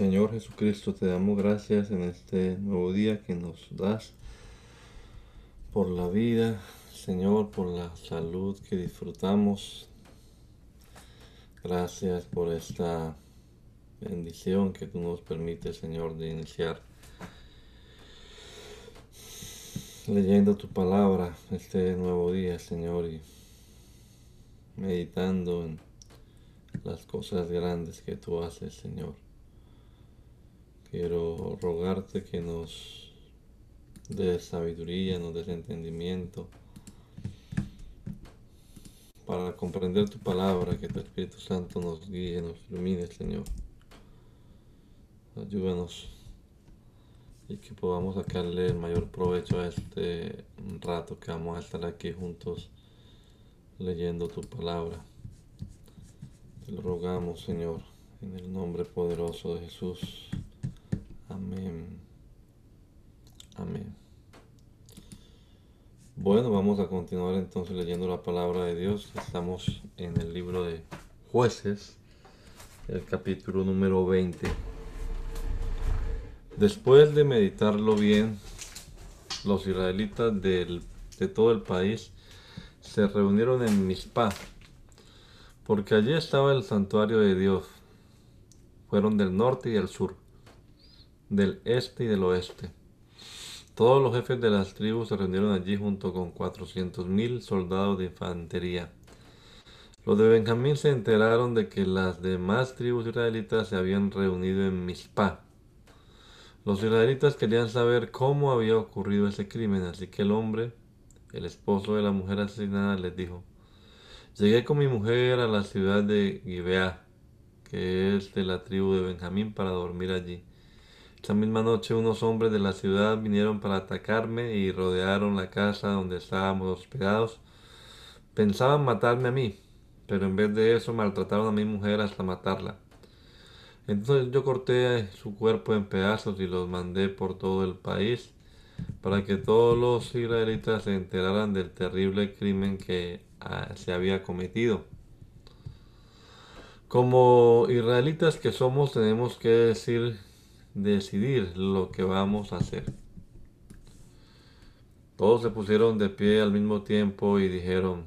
Señor Jesucristo, te damos gracias en este nuevo día que nos das por la vida, Señor, por la salud que disfrutamos. Gracias por esta bendición que tú nos permites, Señor, de iniciar leyendo tu palabra este nuevo día, Señor, y meditando en las cosas grandes que tú haces, Señor. Quiero rogarte que nos des sabiduría, nos des entendimiento para comprender tu palabra, que tu Espíritu Santo nos guíe, nos ilumine, Señor. Ayúdanos y que podamos sacarle el mayor provecho a este rato que vamos a estar aquí juntos leyendo tu palabra. Te lo rogamos, Señor, en el nombre poderoso de Jesús. Amén. Amén. Bueno, vamos a continuar entonces leyendo la palabra de Dios. Estamos en el libro de jueces, el capítulo número 20. Después de meditarlo bien, los israelitas de todo el país se reunieron en Mizpah, porque allí estaba el santuario de Dios. Fueron del norte y del sur del este y del oeste. Todos los jefes de las tribus se reunieron allí junto con cuatrocientos mil soldados de infantería. Los de Benjamín se enteraron de que las demás tribus israelitas se habían reunido en Mizpah. Los israelitas querían saber cómo había ocurrido ese crimen, así que el hombre, el esposo de la mujer asesinada, les dijo, Llegué con mi mujer a la ciudad de Gibeá, que es de la tribu de Benjamín, para dormir allí. Esa misma noche unos hombres de la ciudad vinieron para atacarme y rodearon la casa donde estábamos hospedados. Pensaban matarme a mí, pero en vez de eso maltrataron a mi mujer hasta matarla. Entonces yo corté su cuerpo en pedazos y los mandé por todo el país para que todos los israelitas se enteraran del terrible crimen que ah, se había cometido. Como israelitas que somos tenemos que decir decidir lo que vamos a hacer. Todos se pusieron de pie al mismo tiempo y dijeron,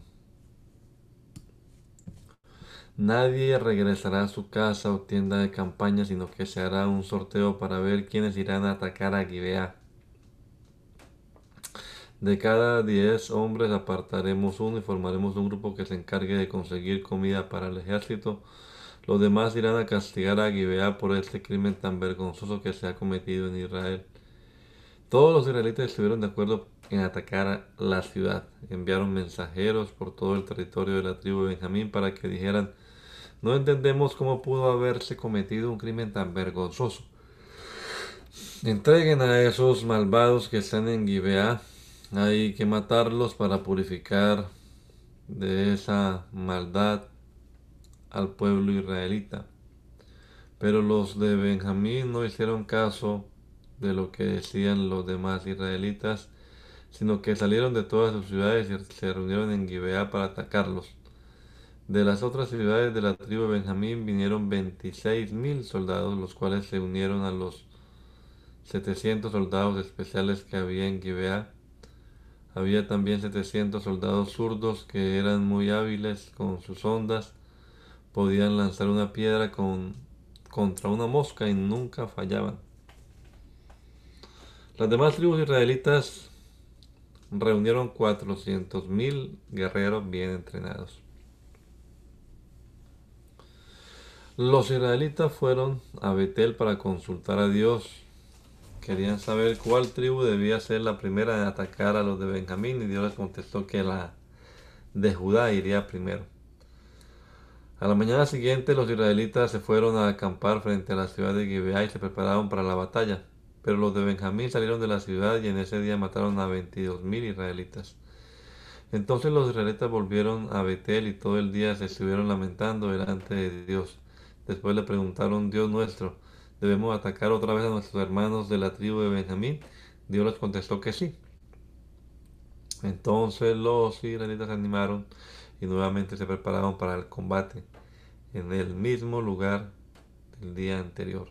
Nadie regresará a su casa o tienda de campaña, sino que se hará un sorteo para ver quiénes irán a atacar a Gibeá. De cada diez hombres apartaremos uno y formaremos un grupo que se encargue de conseguir comida para el ejército los demás irán a castigar a Gibeá por este crimen tan vergonzoso que se ha cometido en Israel. Todos los israelitas estuvieron de acuerdo en atacar la ciudad. Enviaron mensajeros por todo el territorio de la tribu de Benjamín para que dijeran, no entendemos cómo pudo haberse cometido un crimen tan vergonzoso. Entreguen a esos malvados que están en Gibeá. Hay que matarlos para purificar de esa maldad al pueblo israelita. Pero los de Benjamín no hicieron caso de lo que decían los demás israelitas, sino que salieron de todas sus ciudades y se reunieron en Gibeá para atacarlos. De las otras ciudades de la tribu de Benjamín vinieron veintiséis mil soldados, los cuales se unieron a los setecientos soldados especiales que había en Gibeá. Había también setecientos soldados zurdos que eran muy hábiles con sus ondas podían lanzar una piedra con, contra una mosca y nunca fallaban. Las demás tribus israelitas reunieron 400.000 guerreros bien entrenados. Los israelitas fueron a Betel para consultar a Dios querían saber cuál tribu debía ser la primera en atacar a los de Benjamín y Dios les contestó que la de Judá iría primero. A la mañana siguiente los israelitas se fueron a acampar frente a la ciudad de Gibeá y se prepararon para la batalla. Pero los de Benjamín salieron de la ciudad y en ese día mataron a veintidós mil israelitas. Entonces los israelitas volvieron a Betel y todo el día se estuvieron lamentando delante de Dios. Después le preguntaron, Dios nuestro, ¿debemos atacar otra vez a nuestros hermanos de la tribu de Benjamín? Dios les contestó que sí. Entonces los israelitas se animaron y nuevamente se prepararon para el combate en el mismo lugar del día anterior.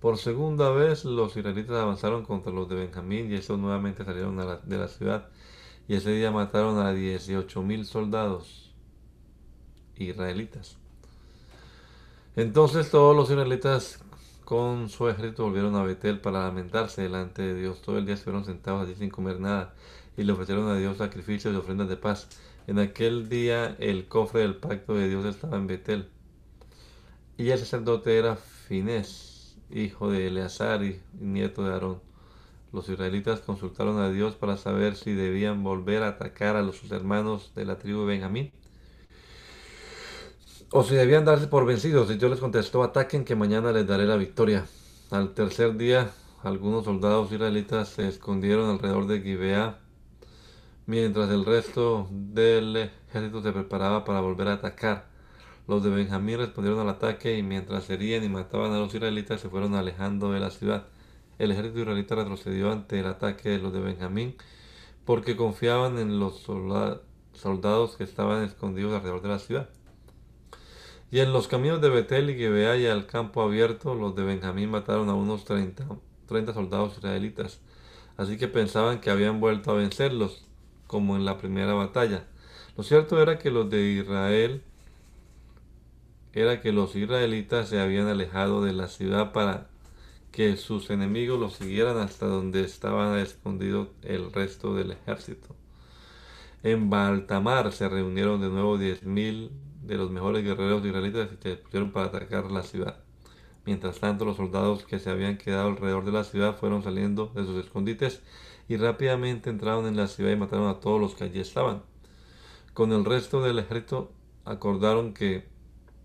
Por segunda vez los israelitas avanzaron contra los de Benjamín y estos nuevamente salieron de la ciudad y ese día mataron a 18 mil soldados israelitas. Entonces todos los israelitas con su ejército volvieron a Betel para lamentarse delante de Dios. Todo el día estuvieron sentados allí sin comer nada y le ofrecieron a Dios sacrificios y ofrendas de paz. En aquel día el cofre del pacto de Dios estaba en Betel. Y el sacerdote era Finés, hijo de Eleazar y nieto de Aarón. Los israelitas consultaron a Dios para saber si debían volver a atacar a los sus hermanos de la tribu de Benjamín o si debían darse por vencidos. Y Dios les contestó, ataquen que mañana les daré la victoria. Al tercer día, algunos soldados israelitas se escondieron alrededor de Gibeá, mientras el resto del ejército se preparaba para volver a atacar. Los de Benjamín respondieron al ataque y mientras herían y mataban a los israelitas se fueron alejando de la ciudad. El ejército israelita retrocedió ante el ataque de los de Benjamín porque confiaban en los soldados que estaban escondidos alrededor de la ciudad. Y en los caminos de Betel y Gibeá y al campo abierto, los de Benjamín mataron a unos 30, 30 soldados israelitas. Así que pensaban que habían vuelto a vencerlos, como en la primera batalla. Lo cierto era que los de Israel era que los israelitas se habían alejado de la ciudad para que sus enemigos los siguieran hasta donde estaban escondidos el resto del ejército. En Baltamar se reunieron de nuevo diez mil de los mejores guerreros israelitas se pusieron para atacar la ciudad. Mientras tanto, los soldados que se habían quedado alrededor de la ciudad fueron saliendo de sus escondites y rápidamente entraron en la ciudad y mataron a todos los que allí estaban. Con el resto del ejército acordaron que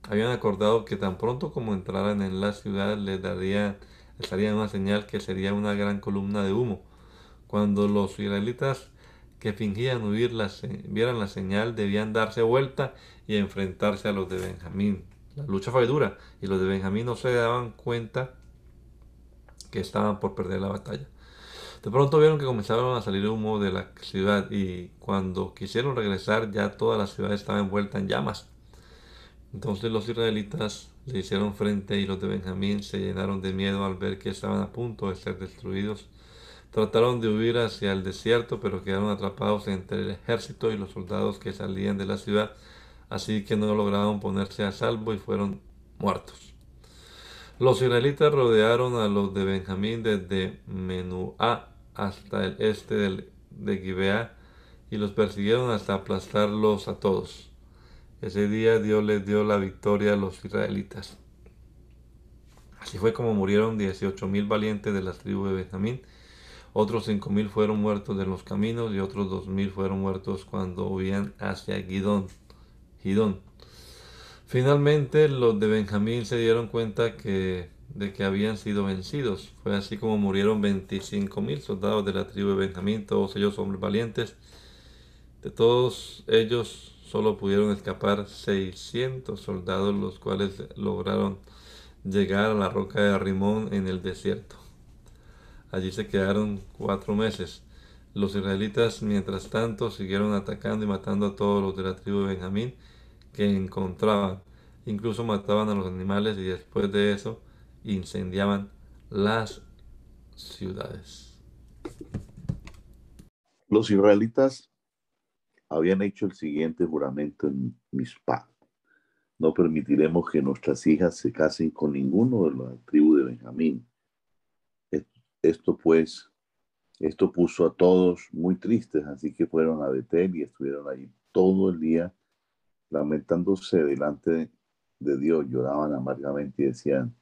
habían acordado que tan pronto como entraran en la ciudad les darían, les darían una señal que sería una gran columna de humo. Cuando los israelitas que fingían huir vieran la señal debían darse vuelta y enfrentarse a los de Benjamín. La lucha fue dura y los de Benjamín no se daban cuenta que estaban por perder la batalla. De pronto vieron que comenzaron a salir humo de la ciudad y cuando quisieron regresar ya toda la ciudad estaba envuelta en llamas. Entonces los israelitas le hicieron frente y los de Benjamín se llenaron de miedo al ver que estaban a punto de ser destruidos Trataron de huir hacia el desierto, pero quedaron atrapados entre el ejército y los soldados que salían de la ciudad, así que no lograron ponerse a salvo y fueron muertos. Los israelitas rodearon a los de Benjamín desde Menuá hasta el este de Gibeá y los persiguieron hasta aplastarlos a todos. Ese día Dios les dio la victoria a los israelitas. Así fue como murieron dieciocho mil valientes de las tribus de Benjamín otros cinco mil fueron muertos en los caminos y otros dos mil fueron muertos cuando huían hacia Gidón. Gidón. Finalmente los de Benjamín se dieron cuenta que, de que habían sido vencidos. Fue así como murieron 25 mil soldados de la tribu de Benjamín, todos ellos hombres valientes. De todos ellos solo pudieron escapar 600 soldados, los cuales lograron llegar a la roca de Rimón en el desierto. Allí se quedaron cuatro meses. Los israelitas, mientras tanto, siguieron atacando y matando a todos los de la tribu de Benjamín que encontraban. Incluso mataban a los animales y después de eso incendiaban las ciudades. Los israelitas habían hecho el siguiente juramento en Mizpah. No permitiremos que nuestras hijas se casen con ninguno de la tribu de Benjamín esto pues, esto puso a todos muy tristes, así que fueron a Betel y estuvieron allí todo el día lamentándose delante de Dios, lloraban amargamente y decían,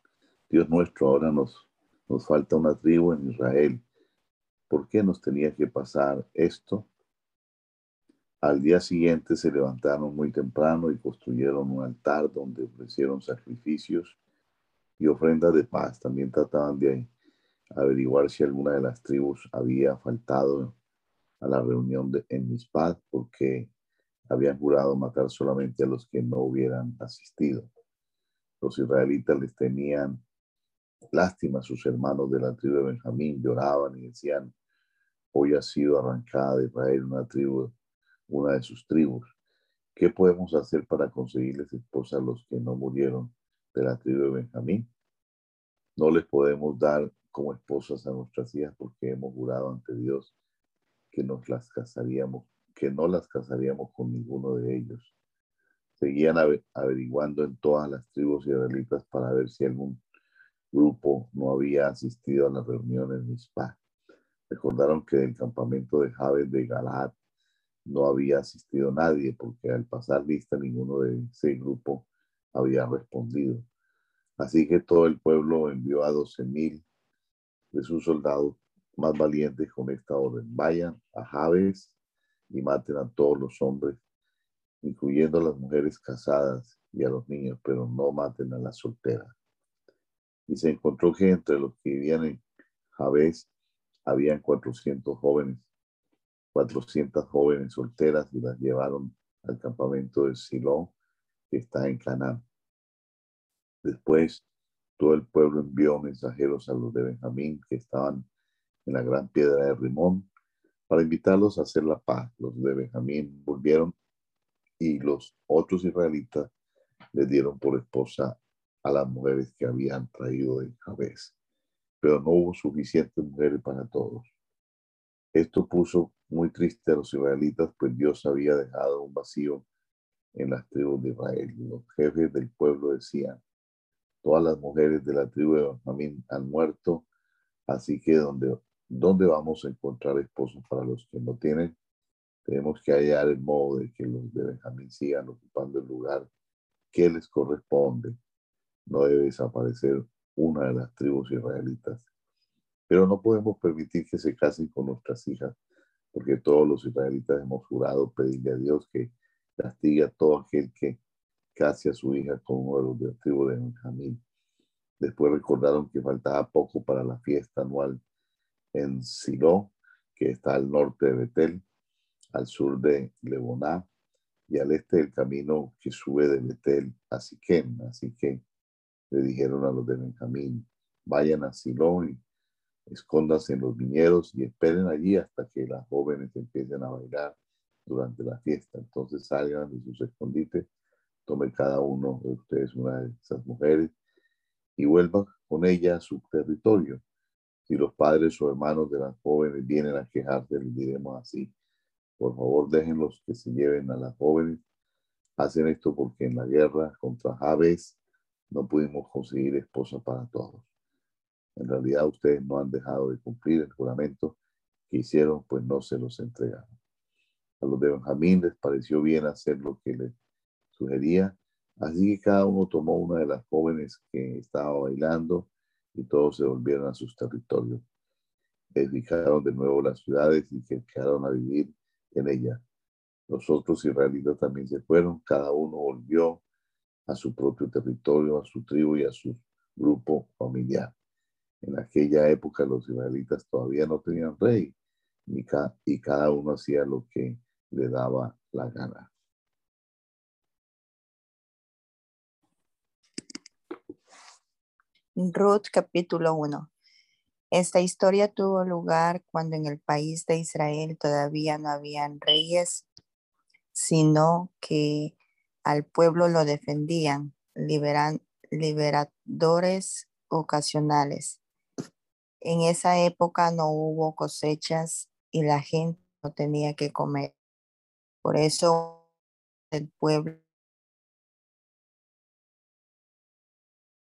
Dios nuestro, ahora nos, nos falta una tribu en Israel. ¿Por qué nos tenía que pasar esto? Al día siguiente se levantaron muy temprano y construyeron un altar donde ofrecieron sacrificios y ofrendas de paz. También trataban de averiguar si alguna de las tribus había faltado a la reunión en Mispad porque habían jurado matar solamente a los que no hubieran asistido. Los israelitas les tenían lástima sus hermanos de la tribu de Benjamín, lloraban y decían, hoy ha sido arrancada de Israel una tribu, una de sus tribus. ¿Qué podemos hacer para conseguirles esposas a los que no murieron de la tribu de Benjamín? No les podemos dar como esposas a nuestras hijas porque hemos jurado ante Dios que nos las casaríamos, que no las casaríamos con ninguno de ellos. Seguían averiguando en todas las tribus israelitas para ver si algún grupo no había asistido a las reuniones de Mispa. Recordaron que del campamento de Jabes de Galad no había asistido nadie porque al pasar lista ninguno de ese grupo había respondido. Así que todo el pueblo envió a doce mil de sus soldados más valientes con esta orden. Vayan a Jabes y maten a todos los hombres, incluyendo a las mujeres casadas y a los niños, pero no maten a las solteras. Y se encontró que entre los que vivían en Jabes habían 400 jóvenes, 400 jóvenes solteras y las llevaron al campamento de Silo, que está en Canaán. Después todo el pueblo envió mensajeros a los de Benjamín que estaban en la gran piedra de Rimón para invitarlos a hacer la paz. Los de Benjamín volvieron y los otros israelitas les dieron por esposa a las mujeres que habían traído de Jabez. Pero no hubo suficientes mujeres para todos. Esto puso muy triste a los israelitas, pues Dios había dejado un vacío en las tribus de Israel. Los jefes del pueblo decían, Todas las mujeres de la tribu de Benjamín han muerto, así que ¿dónde, ¿dónde vamos a encontrar esposos para los que no tienen? Tenemos que hallar el modo de que los de Benjamín sigan ocupando el lugar que les corresponde. No debe desaparecer una de las tribus israelitas. Pero no podemos permitir que se casen con nuestras hijas, porque todos los israelitas hemos jurado pedirle a Dios que castigue a todo aquel que casi a su hija con uno de los de la tribu de Benjamín. Después recordaron que faltaba poco para la fiesta anual en Silo, que está al norte de Betel, al sur de Leboná y al este del camino que sube de Betel a Siquem. Así que le dijeron a los de Benjamín, vayan a Silo y escóndanse en los viñedos y esperen allí hasta que las jóvenes empiecen a bailar durante la fiesta. Entonces salgan de sus escondites tome cada uno de ustedes una de esas mujeres y vuelva con ella a su territorio. Si los padres o hermanos de las jóvenes vienen a quejarse, les diremos así, por favor déjenlos que se lleven a las jóvenes. Hacen esto porque en la guerra contra Javes no pudimos conseguir esposa para todos. En realidad ustedes no han dejado de cumplir el juramento que hicieron, pues no se los entregaron. A los de Benjamín les pareció bien hacer lo que les sugería. Así que cada uno tomó una de las jóvenes que estaba bailando y todos se volvieron a sus territorios. Edificaron de nuevo las ciudades y se quedaron a vivir en ellas. Los otros israelitas también se fueron, cada uno volvió a su propio territorio, a su tribu y a su grupo familiar. En aquella época los israelitas todavía no tenían rey y cada uno hacía lo que le daba la gana. Ruth capítulo 1. Esta historia tuvo lugar cuando en el país de Israel todavía no habían reyes, sino que al pueblo lo defendían, liberan, liberadores ocasionales. En esa época no hubo cosechas y la gente no tenía que comer. Por eso el pueblo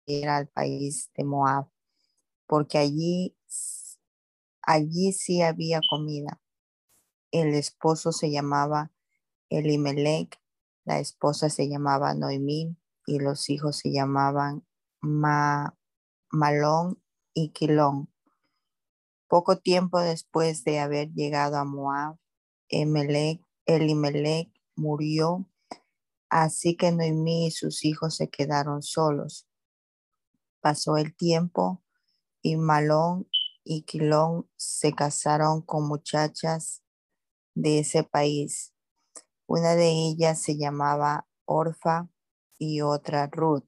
era al país de Moab, porque allí, allí sí había comida. El esposo se llamaba Elimelech, la esposa se llamaba Noemí y los hijos se llamaban Ma, Malón y Quilón. Poco tiempo después de haber llegado a Moab, Emelec, murió, así que Noemí y sus hijos se quedaron solos. Pasó el tiempo y Malón y Quilón se casaron con muchachas de ese país. Una de ellas se llamaba Orfa y otra Ruth.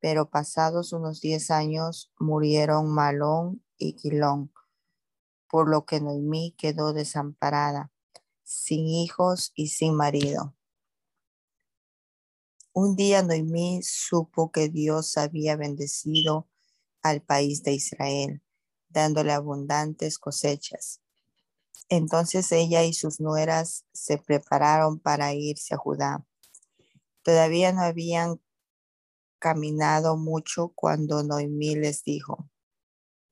Pero pasados unos diez años murieron Malón y Quilón, por lo que Noemí quedó desamparada, sin hijos y sin marido. Un día Noemí supo que Dios había bendecido al país de Israel, dándole abundantes cosechas. Entonces ella y sus nueras se prepararon para irse a Judá. Todavía no habían caminado mucho cuando Noemí les dijo,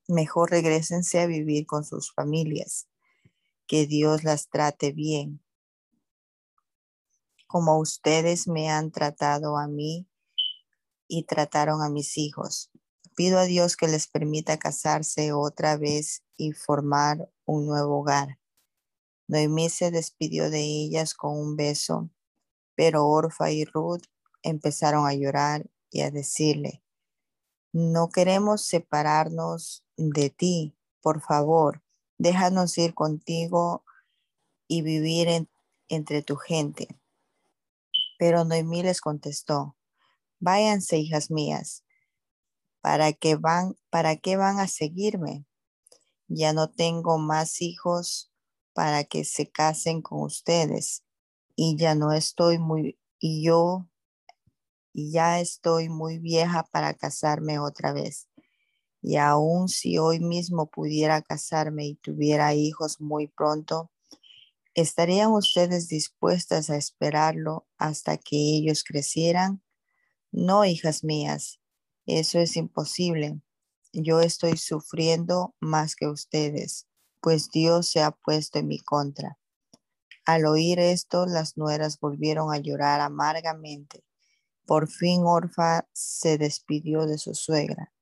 mejor regresense a vivir con sus familias, que Dios las trate bien, como ustedes me han tratado a mí y trataron a mis hijos. Pido a Dios que les permita casarse otra vez y formar un nuevo hogar. Noemí se despidió de ellas con un beso, pero Orfa y Ruth empezaron a llorar y a decirle, no queremos separarnos de ti, por favor, déjanos ir contigo y vivir entre tu gente. Pero Noemí les contestó, váyanse, hijas mías, ¿para qué van, para qué van a seguirme? Ya no tengo más hijos para que se casen con ustedes y ya no estoy muy, y yo y ya estoy muy vieja para casarme otra vez. Y aun si hoy mismo pudiera casarme y tuviera hijos muy pronto, ¿estarían ustedes dispuestas a esperarlo hasta que ellos crecieran? No, hijas mías, eso es imposible. Yo estoy sufriendo más que ustedes, pues Dios se ha puesto en mi contra. Al oír esto, las nueras volvieron a llorar amargamente por fin Orfa se despidió de su suegra,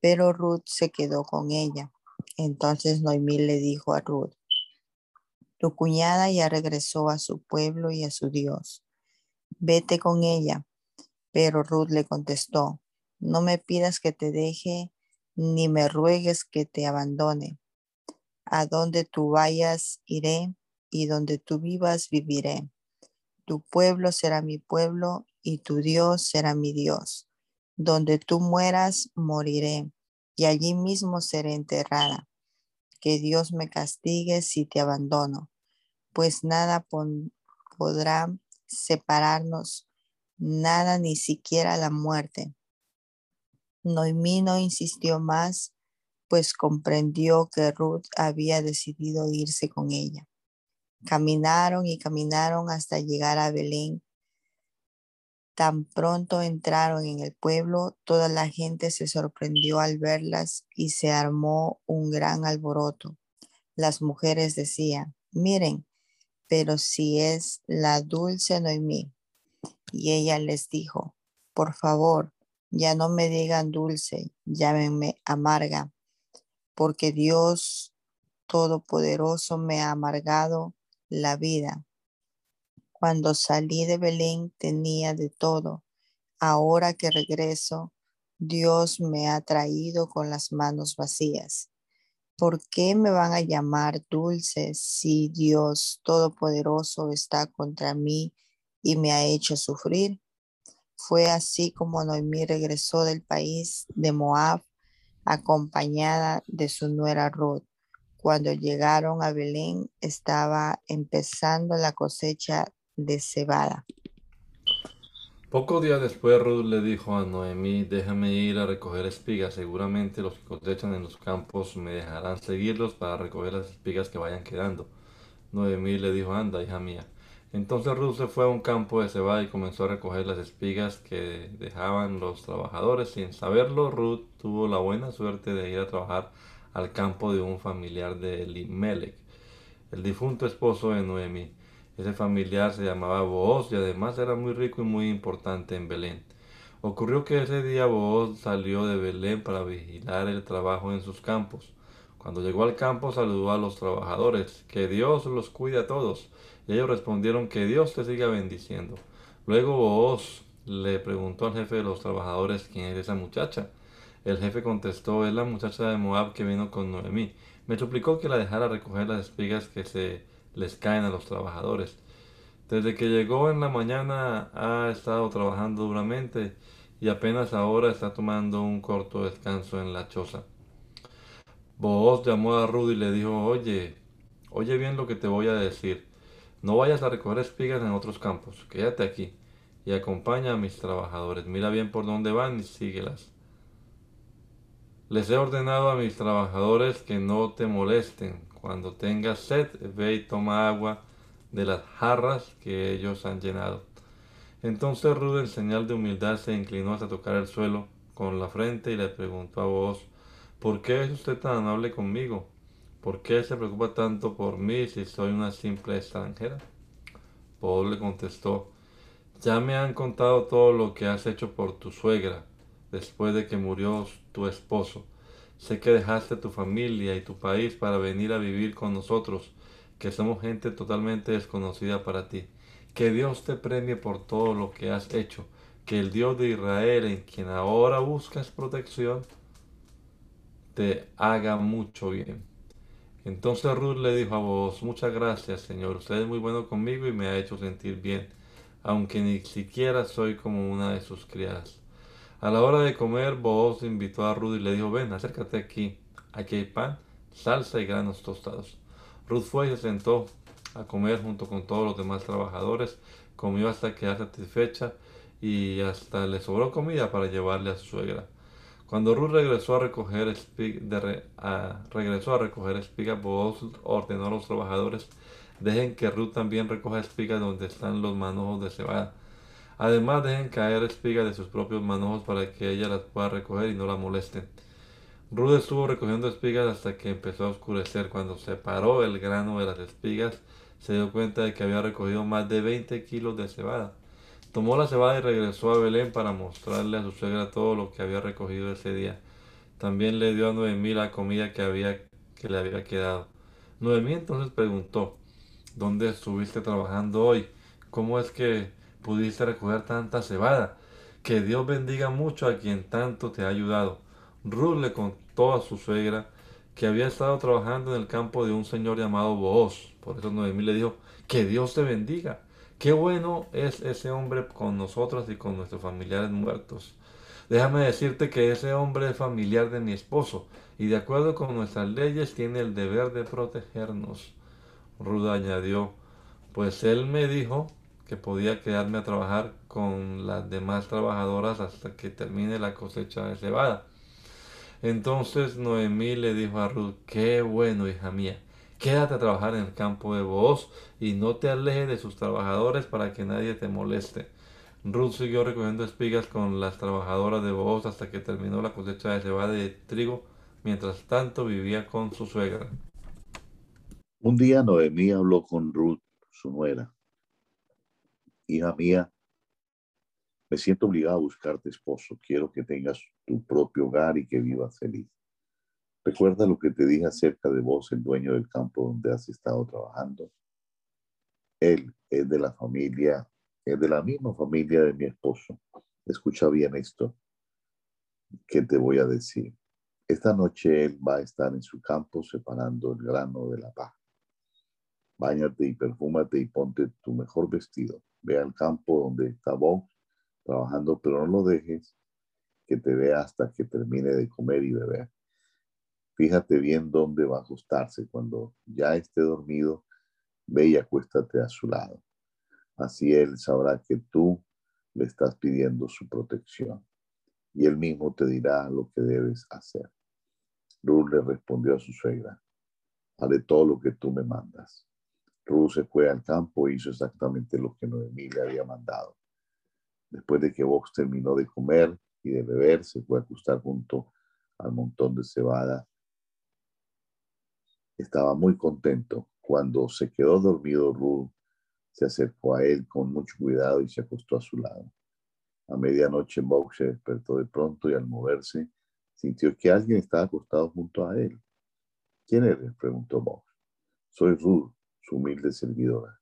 pero Ruth se quedó con ella. Entonces Noemí le dijo a Ruth, tu cuñada ya regresó a su pueblo y a su Dios. Vete con ella. Pero Ruth le contestó, no me pidas que te deje, ni me ruegues que te abandone. A donde tú vayas, iré, y donde tú vivas, viviré. Tu pueblo será mi pueblo y tu Dios será mi Dios. Donde tú mueras, moriré, y allí mismo seré enterrada. Que Dios me castigue si te abandono, pues nada podrá separarnos, nada ni siquiera la muerte. Noemí no insistió más, pues comprendió que Ruth había decidido irse con ella. Caminaron y caminaron hasta llegar a Belén Tan pronto entraron en el pueblo, toda la gente se sorprendió al verlas y se armó un gran alboroto. Las mujeres decían, miren, pero si es la dulce Noemí. Y ella les dijo, por favor, ya no me digan dulce, llámenme amarga, porque Dios Todopoderoso me ha amargado la vida. Cuando salí de Belén tenía de todo. Ahora que regreso, Dios me ha traído con las manos vacías. ¿Por qué me van a llamar dulce si Dios Todopoderoso está contra mí y me ha hecho sufrir? Fue así como Noemí regresó del país de Moab acompañada de su nuera Ruth. Cuando llegaron a Belén estaba empezando la cosecha de cebada. Pocos días después Ruth le dijo a Noemí, déjame ir a recoger espigas, seguramente los que cosechan en los campos me dejarán seguirlos para recoger las espigas que vayan quedando. Noemí le dijo, anda, hija mía. Entonces Ruth se fue a un campo de cebada y comenzó a recoger las espigas que dejaban los trabajadores. Sin saberlo, Ruth tuvo la buena suerte de ir a trabajar al campo de un familiar de Elimelech, el difunto esposo de Noemí. Ese familiar se llamaba Booz y además era muy rico y muy importante en Belén. Ocurrió que ese día Booz salió de Belén para vigilar el trabajo en sus campos. Cuando llegó al campo saludó a los trabajadores, que Dios los cuide a todos. Y ellos respondieron, que Dios te siga bendiciendo. Luego Booz le preguntó al jefe de los trabajadores quién es esa muchacha. El jefe contestó, es la muchacha de Moab que vino con Noemí. Me suplicó que la dejara recoger las espigas que se les caen a los trabajadores. Desde que llegó en la mañana ha estado trabajando duramente y apenas ahora está tomando un corto descanso en la choza. Booz llamó a Rudy y le dijo, oye, oye bien lo que te voy a decir. No vayas a recoger espigas en otros campos, quédate aquí y acompaña a mis trabajadores. Mira bien por dónde van y síguelas. Les he ordenado a mis trabajadores que no te molesten. Cuando tengas sed, ve y toma agua de las jarras que ellos han llenado. Entonces Ruth en señal de humildad se inclinó hasta tocar el suelo con la frente y le preguntó a vos, ¿por qué es usted tan amable conmigo? ¿Por qué se preocupa tanto por mí si soy una simple extranjera? Paul le contestó, ya me han contado todo lo que has hecho por tu suegra después de que murió tu esposo. Sé que dejaste tu familia y tu país para venir a vivir con nosotros, que somos gente totalmente desconocida para ti. Que Dios te premie por todo lo que has hecho. Que el Dios de Israel, en quien ahora buscas protección, te haga mucho bien. Entonces Ruth le dijo a vos, muchas gracias Señor, usted es muy bueno conmigo y me ha hecho sentir bien, aunque ni siquiera soy como una de sus criadas. A la hora de comer, vos invitó a Ruth y le dijo, ven, acércate aquí, aquí hay pan, salsa y granos tostados. Ruth fue y se sentó a comer junto con todos los demás trabajadores, comió hasta quedar satisfecha y hasta le sobró comida para llevarle a su suegra. Cuando Ruth regresó a recoger, regresó a recoger espigas, Boaz ordenó a los trabajadores, dejen que Ruth también recoja espigas donde están los manojos de cebada. Además, dejen caer espigas de sus propios manojos para que ella las pueda recoger y no la molesten. Ruth estuvo recogiendo espigas hasta que empezó a oscurecer. Cuando separó el grano de las espigas, se dio cuenta de que había recogido más de 20 kilos de cebada. Tomó la cebada y regresó a Belén para mostrarle a su suegra todo lo que había recogido ese día. También le dio a Noemí la comida que, había, que le había quedado. Noemí entonces preguntó, ¿dónde estuviste trabajando hoy? ¿Cómo es que pudiste recoger tanta cebada? Que Dios bendiga mucho a quien tanto te ha ayudado. Ruth le contó a su suegra que había estado trabajando en el campo de un señor llamado Booz. Por eso Noemí le dijo, que Dios te bendiga. Qué bueno es ese hombre con nosotros y con nuestros familiares muertos. Déjame decirte que ese hombre es familiar de mi esposo y de acuerdo con nuestras leyes tiene el deber de protegernos. Ruda añadió, pues él me dijo que podía quedarme a trabajar con las demás trabajadoras hasta que termine la cosecha de cebada. Entonces Noemí le dijo a Ruth, qué bueno, hija mía, quédate a trabajar en el campo de Booz y no te alejes de sus trabajadores para que nadie te moleste. Ruth siguió recogiendo espigas con las trabajadoras de Booz hasta que terminó la cosecha de cebada de trigo, mientras tanto vivía con su suegra. Un día Noemí habló con Ruth, su nuera. Hija mía, me siento obligada a buscarte esposo. Quiero que tengas tu propio hogar y que vivas feliz. Recuerda lo que te dije acerca de vos, el dueño del campo donde has estado trabajando. Él es de la familia, es de la misma familia de mi esposo. Escucha bien esto que te voy a decir. Esta noche él va a estar en su campo separando el grano de la paja. Báñate y perfúmate y ponte tu mejor vestido. Ve al campo donde está vos trabajando, pero no lo dejes que te vea hasta que termine de comer y beber. Fíjate bien dónde va a ajustarse. Cuando ya esté dormido, ve y acuéstate a su lado. Así él sabrá que tú le estás pidiendo su protección y él mismo te dirá lo que debes hacer. Ruth le respondió a su suegra, haré todo lo que tú me mandas. Ruth se fue al campo e hizo exactamente lo que Noemí le había mandado. Después de que Vox terminó de comer y de beber, se fue a acostar junto al montón de cebada. Estaba muy contento. Cuando se quedó dormido, Ruth se acercó a él con mucho cuidado y se acostó a su lado. A medianoche Bob se despertó de pronto y al moverse sintió que alguien estaba acostado junto a él. ¿Quién eres? preguntó Bob. Soy Ruth, su humilde servidora.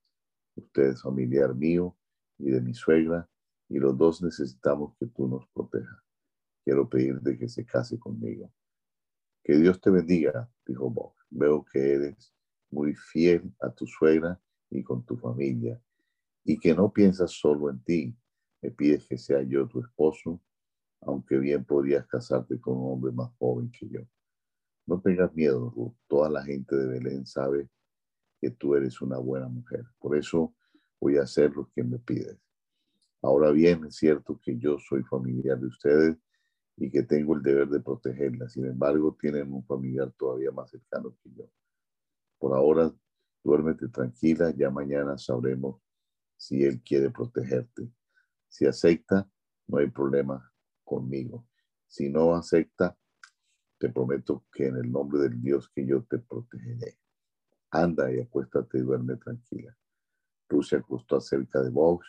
Usted es familiar mío y de mi suegra y los dos necesitamos que tú nos protejas. Quiero pedirte que se case conmigo. Que Dios te bendiga, dijo Bob. Veo que eres muy fiel a tu suegra y con tu familia y que no piensas solo en ti. Me pides que sea yo tu esposo, aunque bien podrías casarte con un hombre más joven que yo. No tengas miedo, Ruth. Toda la gente de Belén sabe que tú eres una buena mujer. Por eso voy a hacer lo que me pides. Ahora bien, es cierto que yo soy familiar de ustedes y que tengo el deber de protegerla. Sin embargo, tienen un familiar todavía más cercano que yo. Por ahora, duérmete tranquila, ya mañana sabremos si Él quiere protegerte. Si acepta, no hay problema conmigo. Si no acepta, te prometo que en el nombre del Dios que yo te protegeré. Anda y acuéstate y duerme tranquila. Ruth se acostó cerca de Vox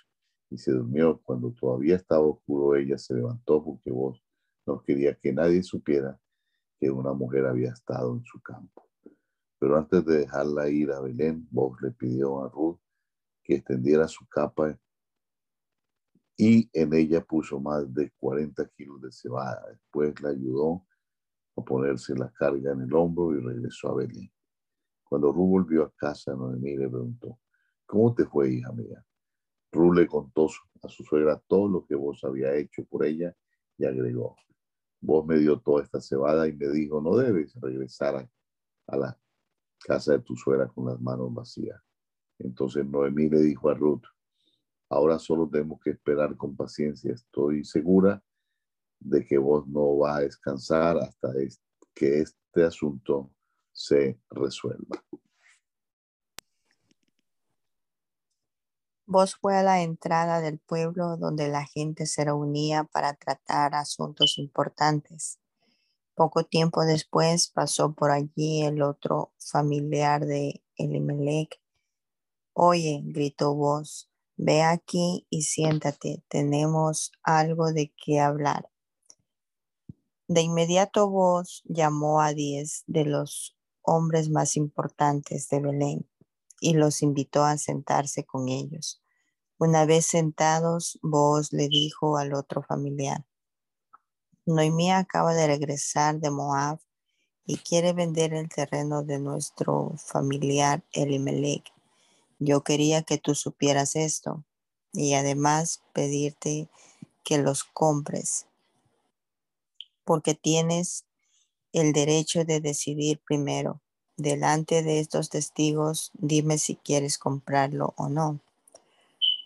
y se durmió. Cuando todavía estaba oscuro, ella se levantó porque vos no quería que nadie supiera que una mujer había estado en su campo. Pero antes de dejarla ir a Belén, Vox le pidió a Ruth que extendiera su capa y en ella puso más de 40 kilos de cebada. Después la ayudó a ponerse la carga en el hombro y regresó a Belén. Cuando Ru volvió a casa, Noemí le preguntó, ¿cómo te fue, hija mía? Ru le contó a su suegra todo lo que vos había hecho por ella y agregó, vos me dio toda esta cebada y me dijo, no debes regresar a, la casa de tu suegra con las manos vacías. Entonces Noemí le dijo a Ruth, ahora solo tenemos que esperar con paciencia. Estoy segura de que vos no va a descansar hasta que este asunto se resuelva. Vos fue a la entrada del pueblo donde la gente se reunía para tratar asuntos importantes. Poco tiempo después pasó por allí el otro familiar de Elimelech, Oye, gritó Voz, ve aquí y siéntate, tenemos algo de qué hablar. De inmediato Voz llamó a diez de los hombres más importantes de Belén y los invitó a sentarse con ellos. Una vez sentados, Voz le dijo al otro familiar, Noemí acaba de regresar de Moab y quiere vender el terreno de nuestro familiar Elimelech yo quería que tú supieras esto y además pedirte que los compres porque tienes el derecho de decidir primero. Delante de estos testigos, dime si quieres comprarlo o no.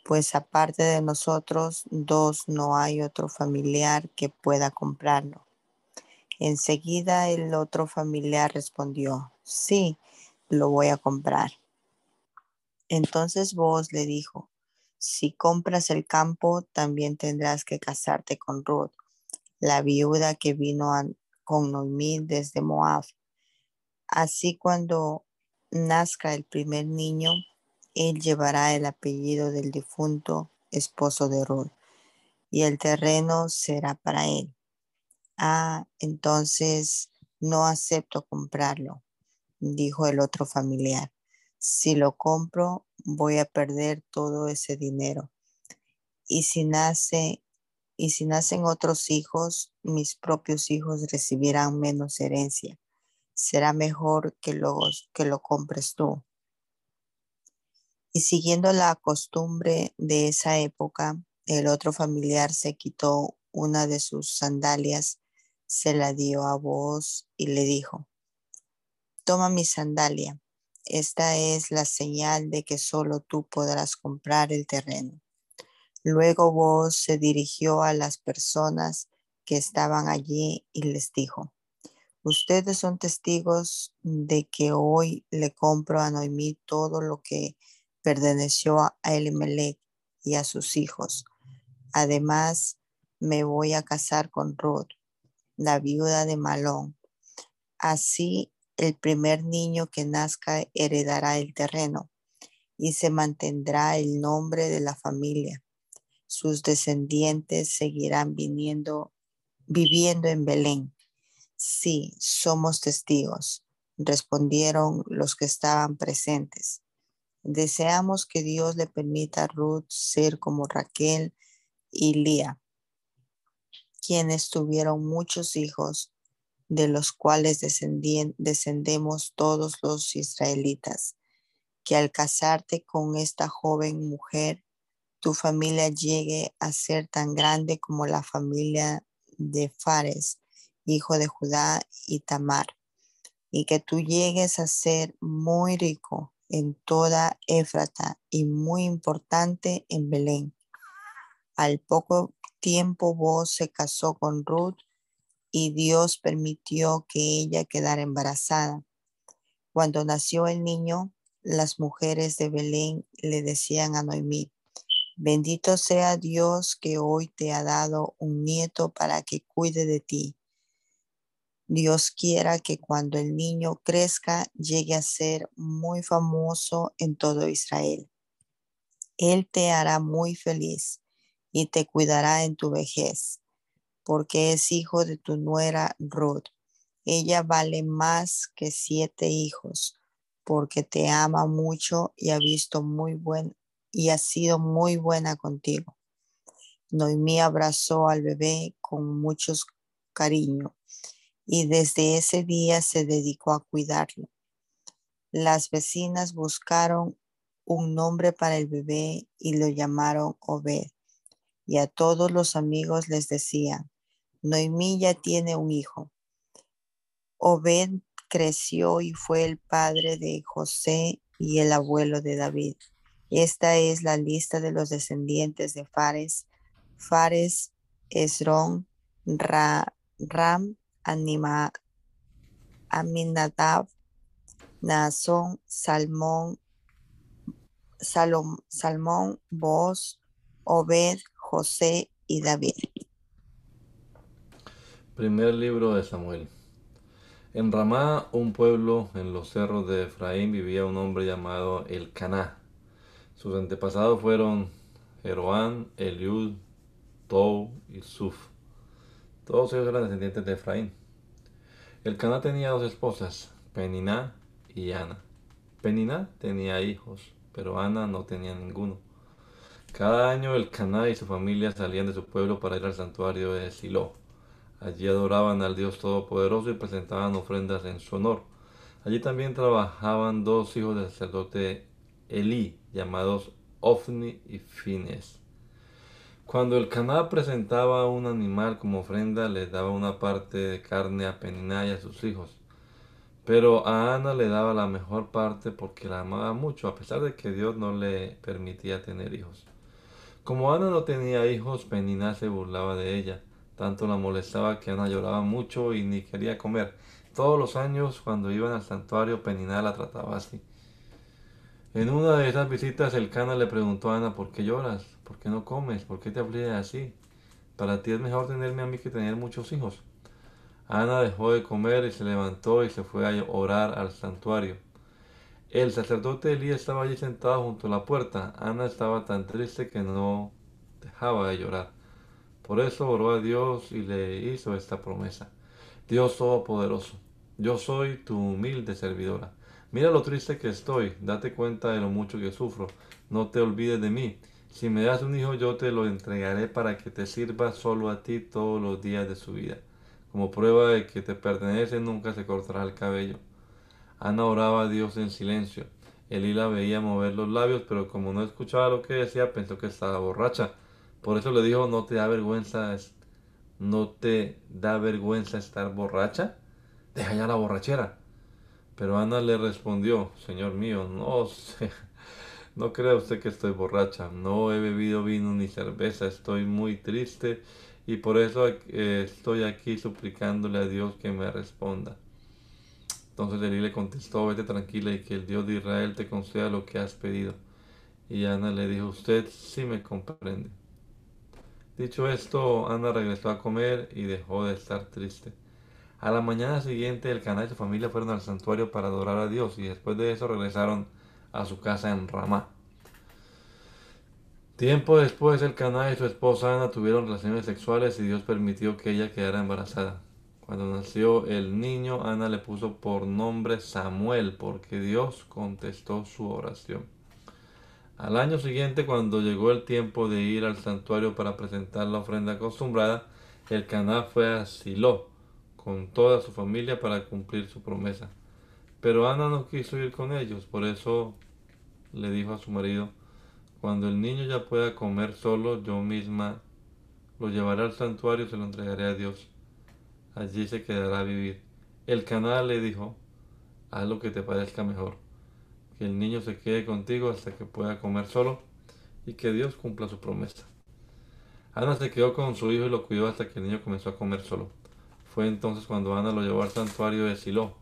Pues aparte de nosotros dos, no hay otro familiar que pueda comprarlo. Enseguida el otro familiar respondió, sí, lo voy a comprar. Entonces vos le dijo, si compras el campo, también tendrás que casarte con Ruth, la viuda que vino con Noemí desde Moab. Así cuando nazca el primer niño, él llevará el apellido del difunto esposo de Ruth y el terreno será para él. Ah, entonces no acepto comprarlo, dijo el otro familiar. Si lo compro, voy a perder todo ese dinero. Y si nace y si nacen otros hijos, mis propios hijos recibirán menos herencia. Será mejor que lo, que lo compres tú. Y siguiendo la costumbre de esa época, el otro familiar se quitó una de sus sandalias, se la dio a vos y le dijo, toma mi sandalia esta es la señal de que solo tú podrás comprar el terreno. Luego vos se dirigió a las personas que estaban allí y les dijo, ustedes son testigos de que hoy le compro a Noemí todo lo que perteneció a Elimelech y a sus hijos. Además, me voy a casar con Ruth, la viuda de Malón. Así el primer niño que nazca heredará el terreno y se mantendrá el nombre de la familia. sus descendientes seguirán viniendo, viviendo en Belén. Sí, somos testigos, respondieron los que estaban presentes. Deseamos que Dios le permita a Ruth ser como Raquel y Lía, quienes tuvieron muchos hijos, de los cuales descendemos todos los israelitas, que al casarte con esta joven mujer, tu familia llegue a ser tan grande como la familia de Fares, hijo de Judá y Tamar, y que tú llegues a ser muy rico en toda Éfrata y muy importante en Belén. Al poco tiempo vos se casó con Ruth y Dios permitió que ella quedara embarazada. Cuando nació el niño, las mujeres de Belén le decían a Noemí, bendito sea Dios que hoy te ha dado un nieto para que cuide de ti. Dios quiera que cuando el niño crezca llegue a ser muy famoso en todo Israel. Él te hará muy feliz y te cuidará en tu vejez porque es hijo de tu nuera Ruth. Ella vale más que siete hijos, porque te ama mucho y ha visto muy buen y ha sido muy buena contigo. Noemí abrazó al bebé con mucho cariño y desde ese día se dedicó a cuidarlo. Las vecinas buscaron un nombre para el bebé y lo llamaron Obed. Y a todos los amigos les decían, Noemí ya tiene un hijo. Obed creció y fue el padre de José y el abuelo de David. Esta es la lista de los descendientes de Fares. Fares, Esrón, Ram, Anima, Aminadab, Naasón, Salmón, Salom, Salmón, Boz, Obed, José y David. Primer libro de Samuel. En Ramá, un pueblo en los cerros de Efraín, vivía un hombre llamado El Caná. Sus antepasados fueron Jeroán, Eliud, Tou y Suf. Todos ellos eran descendientes de Efraín. El Caná tenía dos esposas, Peniná y Ana. Peniná tenía hijos, pero Ana no tenía ninguno. Cada año el Caná y su familia salían de su pueblo para ir al santuario de Silo Allí adoraban al Dios Todopoderoso y presentaban ofrendas en su honor. Allí también trabajaban dos hijos del sacerdote Elí, llamados Ofni y Fines. Cuando el Caná presentaba un animal como ofrenda, le daba una parte de carne a Peniná y a sus hijos. Pero a Ana le daba la mejor parte porque la amaba mucho, a pesar de que Dios no le permitía tener hijos. Como Ana no tenía hijos, Peniná se burlaba de ella tanto la molestaba que Ana lloraba mucho y ni quería comer. Todos los años cuando iban al santuario Peniná la trataba así. En una de esas visitas el Cana le preguntó a Ana, ¿por qué lloras? ¿Por qué no comes? ¿Por qué te afliges así? Para ti es mejor tenerme a mí que tener muchos hijos. Ana dejó de comer y se levantó y se fue a orar al santuario. El sacerdote Elías estaba allí sentado junto a la puerta. Ana estaba tan triste que no dejaba de llorar. Por eso oró a Dios y le hizo esta promesa. Dios Todopoderoso, yo soy tu humilde servidora. Mira lo triste que estoy, date cuenta de lo mucho que sufro. No te olvides de mí. Si me das un hijo, yo te lo entregaré para que te sirva solo a ti todos los días de su vida. Como prueba de que te pertenece, nunca se cortará el cabello. Ana oraba a Dios en silencio. Elí la veía mover los labios, pero como no escuchaba lo que decía, pensó que estaba borracha. Por eso le dijo, no te da vergüenza, no te da vergüenza estar borracha. Deja ya la borrachera. Pero Ana le respondió, Señor mío, no sé, no crea usted que estoy borracha. No he bebido vino ni cerveza, estoy muy triste y por eso eh, estoy aquí suplicándole a Dios que me responda. Entonces Elí le contestó, vete tranquila y que el Dios de Israel te conceda lo que has pedido. Y Ana le dijo, usted sí me comprende. Dicho esto, Ana regresó a comer y dejó de estar triste. A la mañana siguiente, el canal y su familia fueron al santuario para adorar a Dios y después de eso regresaron a su casa en Ramá. Tiempo después, el Caná y su esposa Ana tuvieron relaciones sexuales y Dios permitió que ella quedara embarazada. Cuando nació el niño, Ana le puso por nombre Samuel, porque Dios contestó su oración. Al año siguiente, cuando llegó el tiempo de ir al santuario para presentar la ofrenda acostumbrada, el Caná fue a Silo con toda su familia para cumplir su promesa. Pero Ana no quiso ir con ellos, por eso le dijo a su marido, cuando el niño ya pueda comer solo, yo misma lo llevaré al santuario y se lo entregaré a Dios. Allí se quedará a vivir. El canal le dijo, haz lo que te parezca mejor, que el niño se quede contigo hasta que pueda comer solo y que Dios cumpla su promesa. Ana se quedó con su hijo y lo cuidó hasta que el niño comenzó a comer solo. Fue entonces cuando Ana lo llevó al santuario de Silo.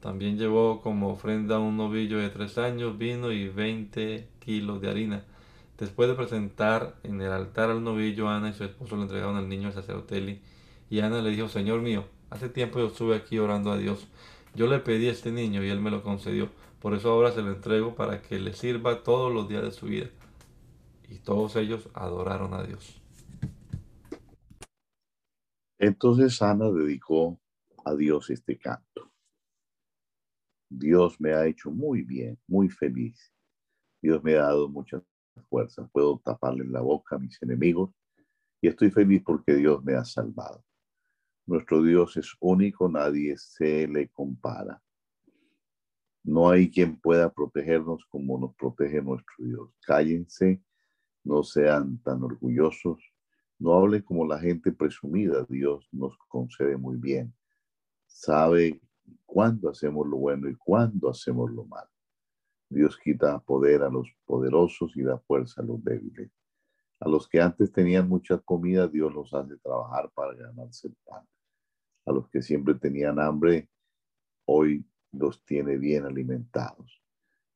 También llevó como ofrenda un novillo de tres años, vino y veinte kilos de harina. Después de presentar en el altar al novillo, Ana y su esposo le entregaron al niño al sacerdote Y Ana le dijo, Señor mío, hace tiempo yo estuve aquí orando a Dios. Yo le pedí a este niño y él me lo concedió. Por eso ahora se lo entrego para que le sirva todos los días de su vida. Y todos ellos adoraron a Dios. Entonces Ana dedicó a Dios este canto. Dios me ha hecho muy bien, muy feliz. Dios me ha dado mucha fuerza. Puedo taparle la boca a mis enemigos y estoy feliz porque Dios me ha salvado. Nuestro Dios es único, nadie se le compara. No hay quien pueda protegernos como nos protege nuestro Dios. Cállense, no sean tan orgullosos, no hablen como la gente presumida. Dios nos concede muy bien. Sabe cuándo hacemos lo bueno y cuándo hacemos lo malo. Dios quita poder a los poderosos y da fuerza a los débiles. A los que antes tenían mucha comida, Dios los hace trabajar para ganarse el pan. A los que siempre tenían hambre, hoy los tiene bien alimentados.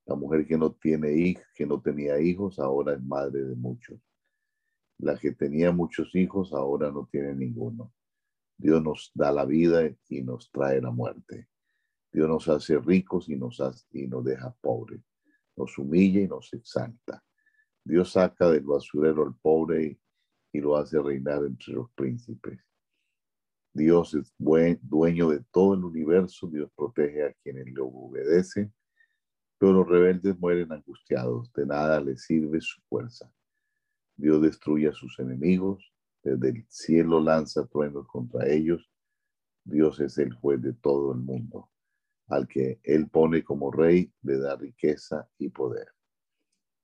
La mujer que no tiene que no tenía hijos, ahora es madre de muchos. La que tenía muchos hijos, ahora no tiene ninguno. Dios nos da la vida y nos trae la muerte. Dios nos hace ricos y nos, y nos deja pobres. Nos humilla y nos exalta. Dios saca del basurero al pobre y, lo hace reinar entre los príncipes. Dios es buen, dueño de todo el universo. Dios protege a quienes le obedecen. Pero los rebeldes mueren angustiados. De nada les sirve su fuerza. Dios destruye a sus enemigos. Desde el cielo lanza truenos contra ellos. Dios es el juez de todo el mundo al que él pone como rey le da riqueza y poder.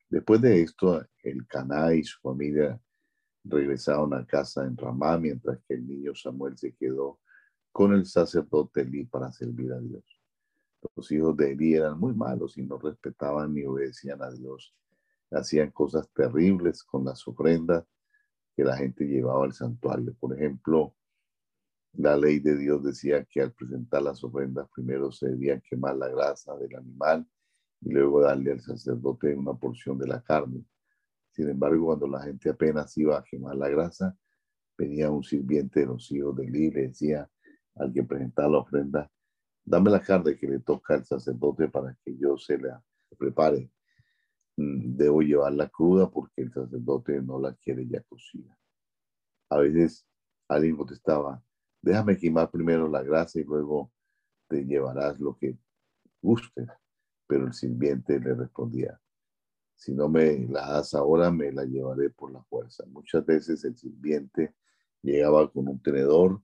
Después de esto, el Caná y su familia regresaron a casa en Ramá, mientras que el niño Samuel se quedó con el sacerdote Elí para servir a Dios. Los hijos de Elí eran muy malos y no respetaban ni obedecían a Dios. Hacían cosas terribles con las ofrendas que la gente llevaba al santuario. Por ejemplo, la ley de Dios decía que al presentar las ofrendas primero se debía quemar la grasa del animal y luego darle al sacerdote una porción de la carne. Sin embargo, cuando la gente apenas iba a quemar la grasa, venía un sirviente de los hijos de Eli y decía al que presentaba la ofrenda, dame la carne que le toca al sacerdote para que yo se la prepare. Mm, debo llevarla cruda porque el sacerdote no la quiere ya cocida. A veces alguien contestaba, déjame quemar primero la grasa y luego te llevarás lo que guste. Pero el sirviente le respondía, si no me la das ahora, me la llevaré por la fuerza. Muchas veces el sirviente llegaba con un tenedor,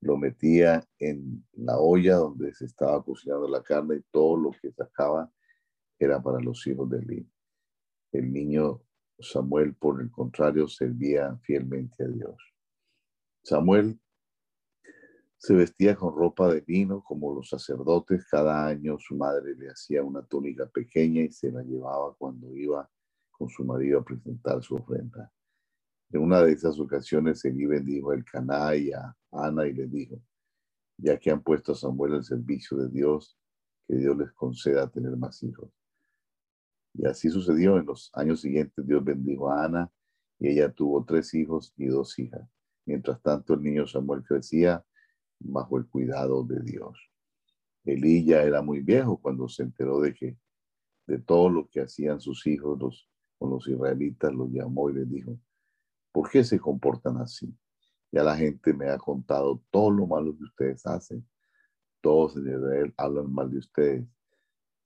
lo metía en la olla donde se estaba cocinando la carne y todo lo que sacaba era para los hijos de Eli. El niño Samuel, por el contrario, servía fielmente a Dios. Samuel se vestía con ropa de lino como los sacerdotes. Cada año su madre le hacía una túnica pequeña y se la llevaba cuando iba con su marido a presentar su ofrenda. En una de esas ocasiones, Elí bendijo el Caná y a Ana y le dijo, ya que han puesto a Samuel al servicio de Dios, que Dios les conceda tener más hijos. Y así sucedió. En los años siguientes, Dios bendijo a Ana y ella tuvo tres hijos y dos hijas. Mientras tanto, el niño Samuel crecía bajo el cuidado de Dios. Elí era muy viejo cuando se enteró de que de todo lo que hacían sus hijos, los con los israelitas, los llamó y les dijo, ¿por qué se comportan así? Ya la gente me ha contado todo lo malo que ustedes hacen. Todos en Israel hablan mal de ustedes.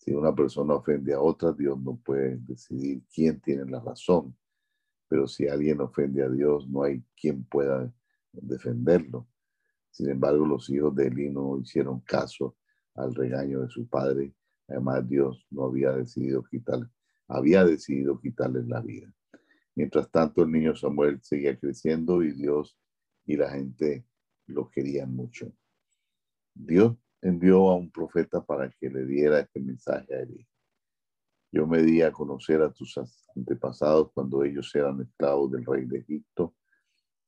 Si una persona ofende a otra, Dios no puede decidir quién tiene la razón. Pero si alguien ofende a Dios, no hay quien pueda defenderlo. Sin embargo, los hijos de Eli no hicieron caso al regaño de su padre. Además, Dios no había decidido quitarle, había decidido quitarles la vida. Mientras tanto, el niño Samuel seguía creciendo y Dios y la gente lo querían mucho. Dios envió a un profeta para que le diera este mensaje a Eli. Yo me di a conocer a tus antepasados cuando ellos eran esclavos del rey de Egipto.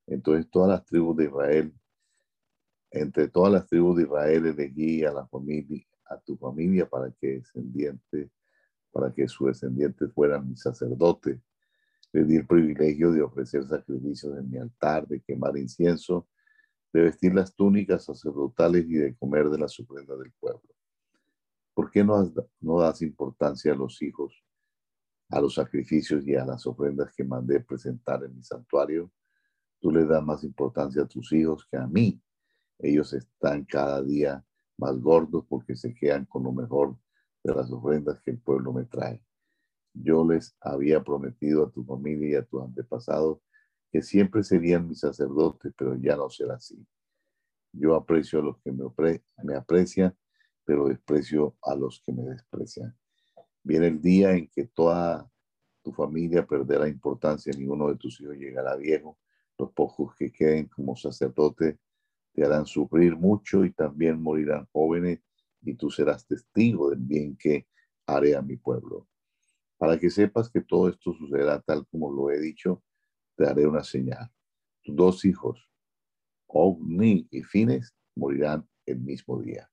Entonces todas las tribus de Israel, entre todas las tribus de Israel elegí a la familia, a tu familia para que descendiente, para que sus descendientes fueran mis sacerdotes. Le di el privilegio de ofrecer sacrificios en mi altar, de quemar incienso, de vestir las túnicas sacerdotales y de comer de las ofrendas del pueblo. ¿Por qué no, das importancia a los hijos, a los sacrificios y a las ofrendas que mandé presentar en mi santuario? Tú le das más importancia a tus hijos que a mí. Ellos están cada día más gordos porque se quedan con lo mejor de las ofrendas que el pueblo me trae. Yo les había prometido a tu familia y a tus antepasados que siempre serían mis sacerdotes, pero ya no será así. Yo aprecio a los que me, aprecian pero desprecio a los que me desprecian. Viene el día en que toda tu familia perderá importancia, ninguno de tus hijos llegará viejo, los pocos que queden como sacerdote te harán sufrir mucho y también morirán jóvenes y tú serás testigo del bien que haré a mi pueblo. Para que sepas que todo esto sucederá tal como lo he dicho, te haré una señal. Tus dos hijos, Ovni y Fines, morirán el mismo día.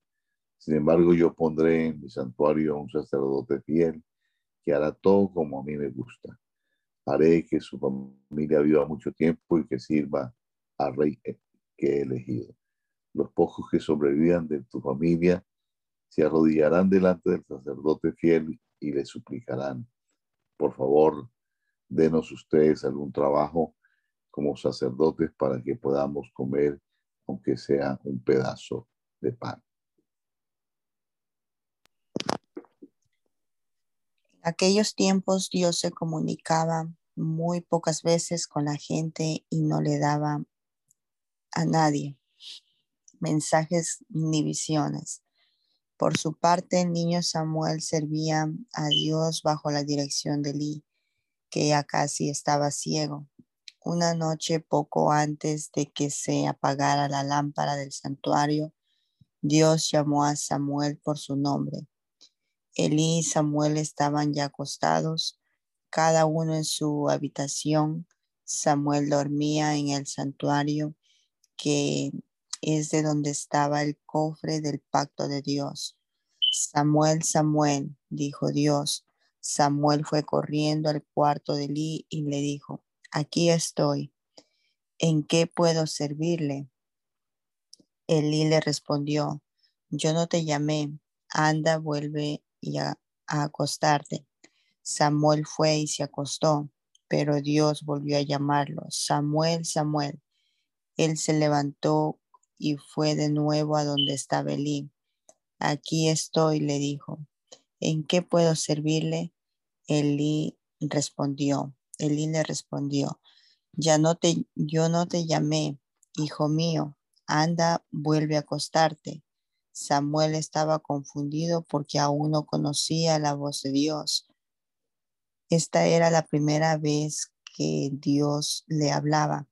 Sin embargo, yo pondré en mi santuario a un sacerdote fiel que hará todo como a mí me gusta. Haré que su familia viva mucho tiempo y que sirva al rey que he elegido. Los pocos que sobrevivan de tu familia se arrodillarán delante del sacerdote fiel y le suplicarán, por favor, denos ustedes algún trabajo como sacerdotes para que podamos comer, aunque sea un pedazo de pan. aquellos tiempos Dios se comunicaba muy pocas veces con la gente y no le daba a nadie mensajes ni visiones. Por su parte, el niño Samuel servía a Dios bajo la dirección de Eli, que ya casi estaba ciego. Una noche poco antes de que se apagara la lámpara del santuario, Dios llamó a Samuel por su nombre Elí y Samuel estaban ya acostados, cada uno en su habitación. Samuel dormía en el santuario, que es de donde estaba el cofre del pacto de Dios. Samuel, Samuel, dijo Dios. Samuel fue corriendo al cuarto de Elí y le dijo, aquí estoy. ¿En qué puedo servirle? Elí le respondió, yo no te llamé, anda, vuelve y a, acostarte. Samuel fue y se acostó, pero Dios volvió a llamarlo. Samuel, Samuel. Él se levantó y fue de nuevo a donde estaba Elí. Aquí estoy, le dijo. ¿En qué puedo servirle? Elí respondió. Elí le respondió. Ya no te, yo no te llamé, hijo mío. Anda, vuelve a acostarte. Samuel estaba confundido porque aún no conocía la voz de Dios. Esta era la primera vez que Dios le hablaba.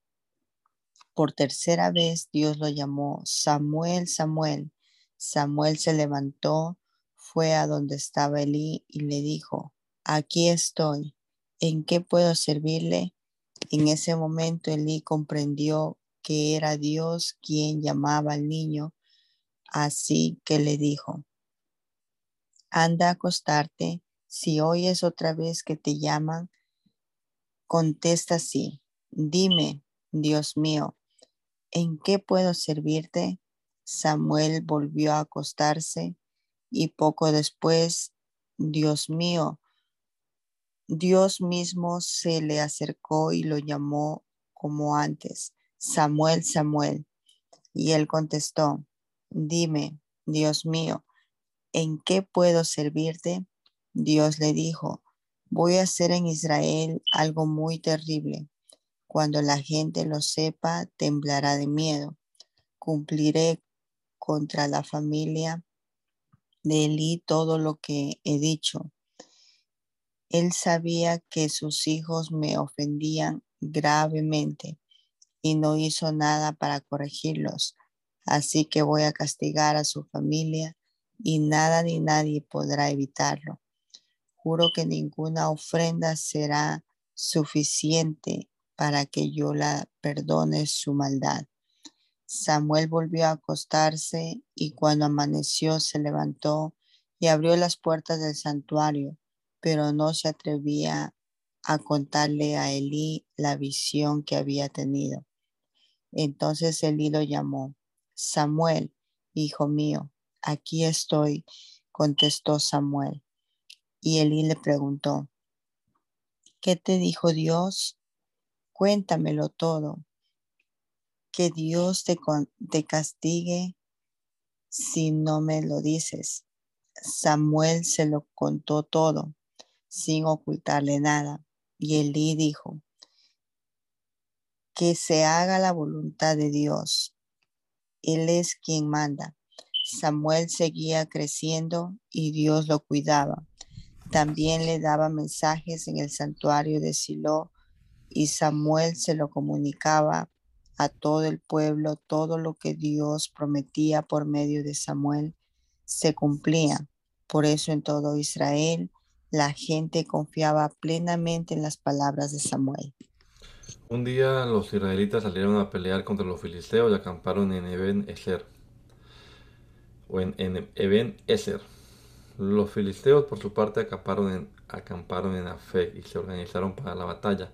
Por tercera vez Dios lo llamó Samuel, Samuel. Samuel se levantó, fue a donde estaba Elí y le dijo, aquí estoy, ¿en qué puedo servirle? En ese momento Elí comprendió que era Dios quien llamaba al niño Así que le dijo, anda a acostarte, si oyes otra vez que te llaman, contesta así, dime, Dios mío, ¿en qué puedo servirte? Samuel volvió a acostarse y poco después, Dios mío, Dios mismo se le acercó y lo llamó como antes, Samuel, Samuel. Y él contestó, dime, Dios mío, ¿en qué puedo servirte? Dios le dijo, voy a hacer en Israel algo muy terrible. Cuando la gente lo sepa, temblará de miedo. Cumpliré contra la familia de Elí todo lo que he dicho. Él sabía que sus hijos me ofendían gravemente y no hizo nada para corregirlos. Así que voy a castigar a su familia y nada ni nadie podrá evitarlo. Juro que ninguna ofrenda será suficiente para que yo la perdone su maldad. Samuel volvió a acostarse y cuando amaneció se levantó y abrió las puertas del santuario, pero no se atrevía a contarle a Elí la visión que había tenido. Entonces Elí lo llamó, Samuel, hijo mío, aquí estoy, contestó Samuel. Y Elí le preguntó, ¿qué te dijo Dios? Cuéntamelo todo. Que Dios te, te castigue si no me lo dices. Samuel se lo contó todo, sin ocultarle nada. Y Elí dijo, que se haga la voluntad de Dios. Él es quien manda. Samuel seguía creciendo y Dios lo cuidaba. También le daba mensajes en el santuario de Silo y Samuel se lo comunicaba a todo el pueblo. Todo lo que Dios prometía por medio de Samuel se cumplía. Por eso en todo Israel la gente confiaba plenamente en las palabras de Samuel. Un día los israelitas salieron a pelear contra los filisteos y acamparon en Eben Ezer o en, Eben Ezer. Los filisteos, por su parte, acamparon en, acamparon en y se organizaron para la batalla.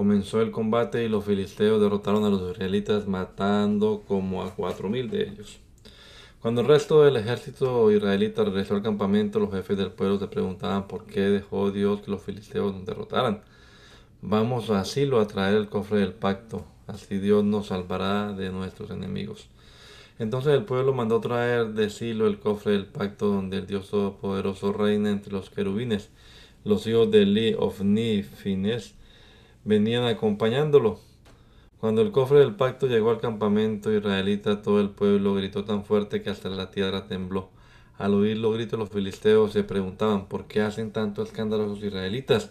Comenzó el combate y los filisteos derrotaron a los israelitas matando como a cuatro mil de ellos. Cuando el resto del ejército israelita regresó al campamento, los jefes del pueblo se preguntaban por qué dejó Dios que los filisteos nos derrotaran. Vamos a Silo a traer el cofre del pacto, así Dios nos salvará de nuestros enemigos. Entonces el pueblo mandó traer de Silo el cofre del pacto donde el Dios Todopoderoso reina entre los querubines. Los hijos de Li, Ofni, Fines venían acompañándolo. Cuando el cofre del pacto llegó al campamento israelita, todo el pueblo gritó tan fuerte que hasta la tierra tembló. Al oír los gritos los filisteos se preguntaban ¿por qué hacen tanto escándalo los israelitas?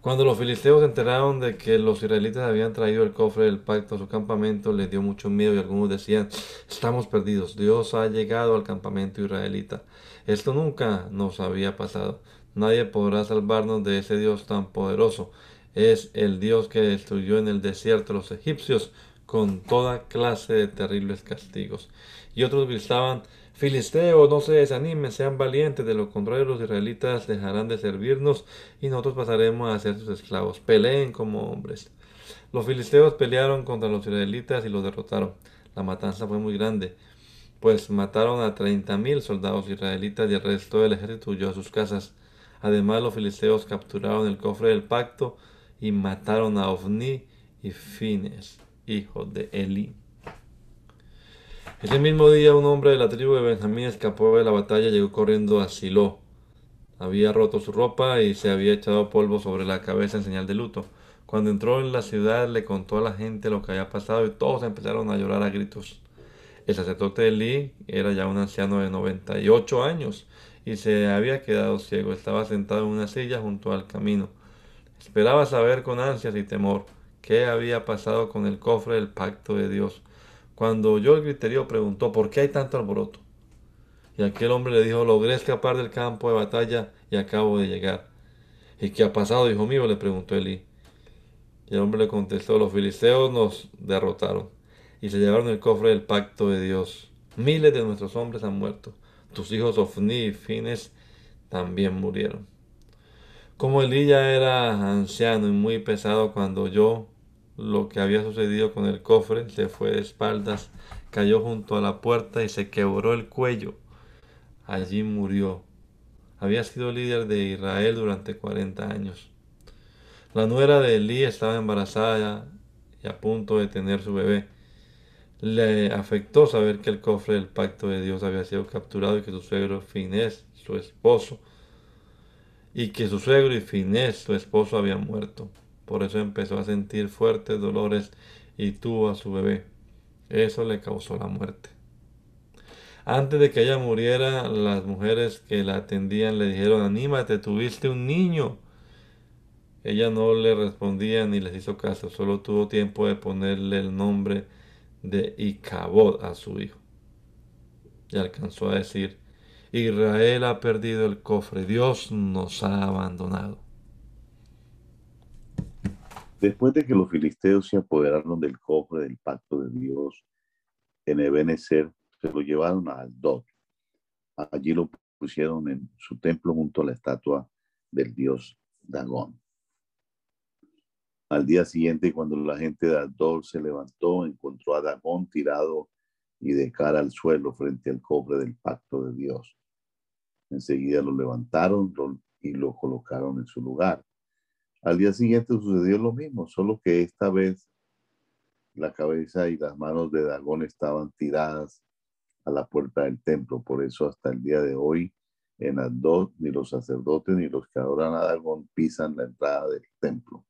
Cuando los filisteos se enteraron de que los israelitas habían traído el cofre del pacto a su campamento, les dio mucho miedo y algunos decían, estamos perdidos, Dios ha llegado al campamento israelita. Esto nunca nos había pasado. Nadie podrá salvarnos de ese Dios tan poderoso es el Dios que destruyó en el desierto a los egipcios con toda clase de terribles castigos. Y otros gritaban, Filisteos, no se desanimen, sean valientes, de lo contrario los israelitas dejarán de servirnos y nosotros pasaremos a ser sus esclavos. Peleen como hombres. Los filisteos pelearon contra los israelitas y los derrotaron. La matanza fue muy grande, pues mataron a treinta mil soldados israelitas y el resto del ejército huyó a sus casas. Además, los filisteos capturaron el cofre del pacto y mataron a Ofni y Fines, hijo de Eli. Ese mismo día un hombre de la tribu de Benjamín escapó de la batalla y llegó corriendo a Silo. Había roto su ropa y se había echado polvo sobre la cabeza en señal de luto. Cuando entró en la ciudad le contó a la gente lo que había pasado y todos empezaron a llorar a gritos. El sacerdote Eli era ya un anciano de 98 años y se había quedado ciego. Estaba sentado en una silla junto al camino. Esperaba saber con ansias y temor qué había pasado con el cofre del pacto de Dios. Cuando oyó el griterío preguntó ¿por qué hay tanto alboroto? Y aquel hombre le dijo logré escapar del campo de batalla y acabo de llegar. ¿Y qué ha pasado, hijo mío? le preguntó Elí. Y el hombre le contestó los filisteos nos derrotaron y se llevaron el cofre del pacto de Dios. Miles de nuestros hombres han muerto. Tus hijos Ofni y Fines también murieron. Como Elí ya era anciano y muy pesado cuando oyó lo que había sucedido con el cofre, se fue de espaldas, cayó junto a la puerta y se quebró el cuello. Allí murió. había sido líder de Israel durante 40 años. La nuera de Elí estaba embarazada y a punto de tener su bebé. Le afectó saber que el cofre del pacto de Dios había sido capturado y que su suegro Finés, su esposo, y que su suegro y Finés, su esposo, habían muerto. Por eso empezó a sentir fuertes dolores y tuvo a su bebé. Eso le causó la muerte. Antes de que ella muriera, las mujeres que la atendían le dijeron, anímate, tuviste un niño. Ella no le respondía ni les hizo caso, solo tuvo tiempo de ponerle el nombre de Icabod a su hijo. Y alcanzó a decir, Israel ha perdido el cofre, Dios nos ha abandonado. Después de que los filisteos se apoderaron del cofre del pacto de Dios en Ebenezer, se lo llevaron a Aldot. Allí lo pusieron en su templo junto a la estatua del dios Dagón. Al día siguiente, cuando la gente de Aldot se levantó, encontró a Dagón tirado y de cara al suelo frente al cofre del pacto de Dios. Enseguida lo levantaron y lo colocaron en su lugar. Al día siguiente sucedió lo mismo, solo que esta vez la cabeza y las manos de Dagón estaban tiradas a la puerta del templo. Por eso hasta el día de hoy en Adot ni los sacerdotes ni los que adoran a Dagón pisan la entrada del templo.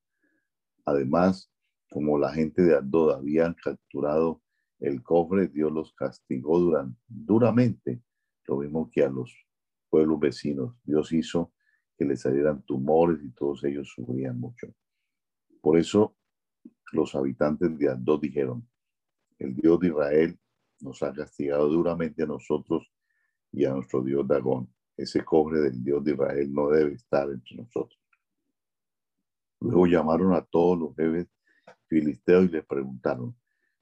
Además, como la gente de Adot habían capturado el cofre, Dios los castigó duramente, lo mismo que a los pueblos vecinos. Dios hizo que les salieran tumores y todos ellos sufrían mucho. Por eso los habitantes de Adot dijeron, el Dios de Israel nos ha castigado duramente a nosotros y a nuestro Dios Dagón. Ese cobre del Dios de Israel no debe estar entre nosotros. Luego llamaron a todos los jefes filisteos y les preguntaron,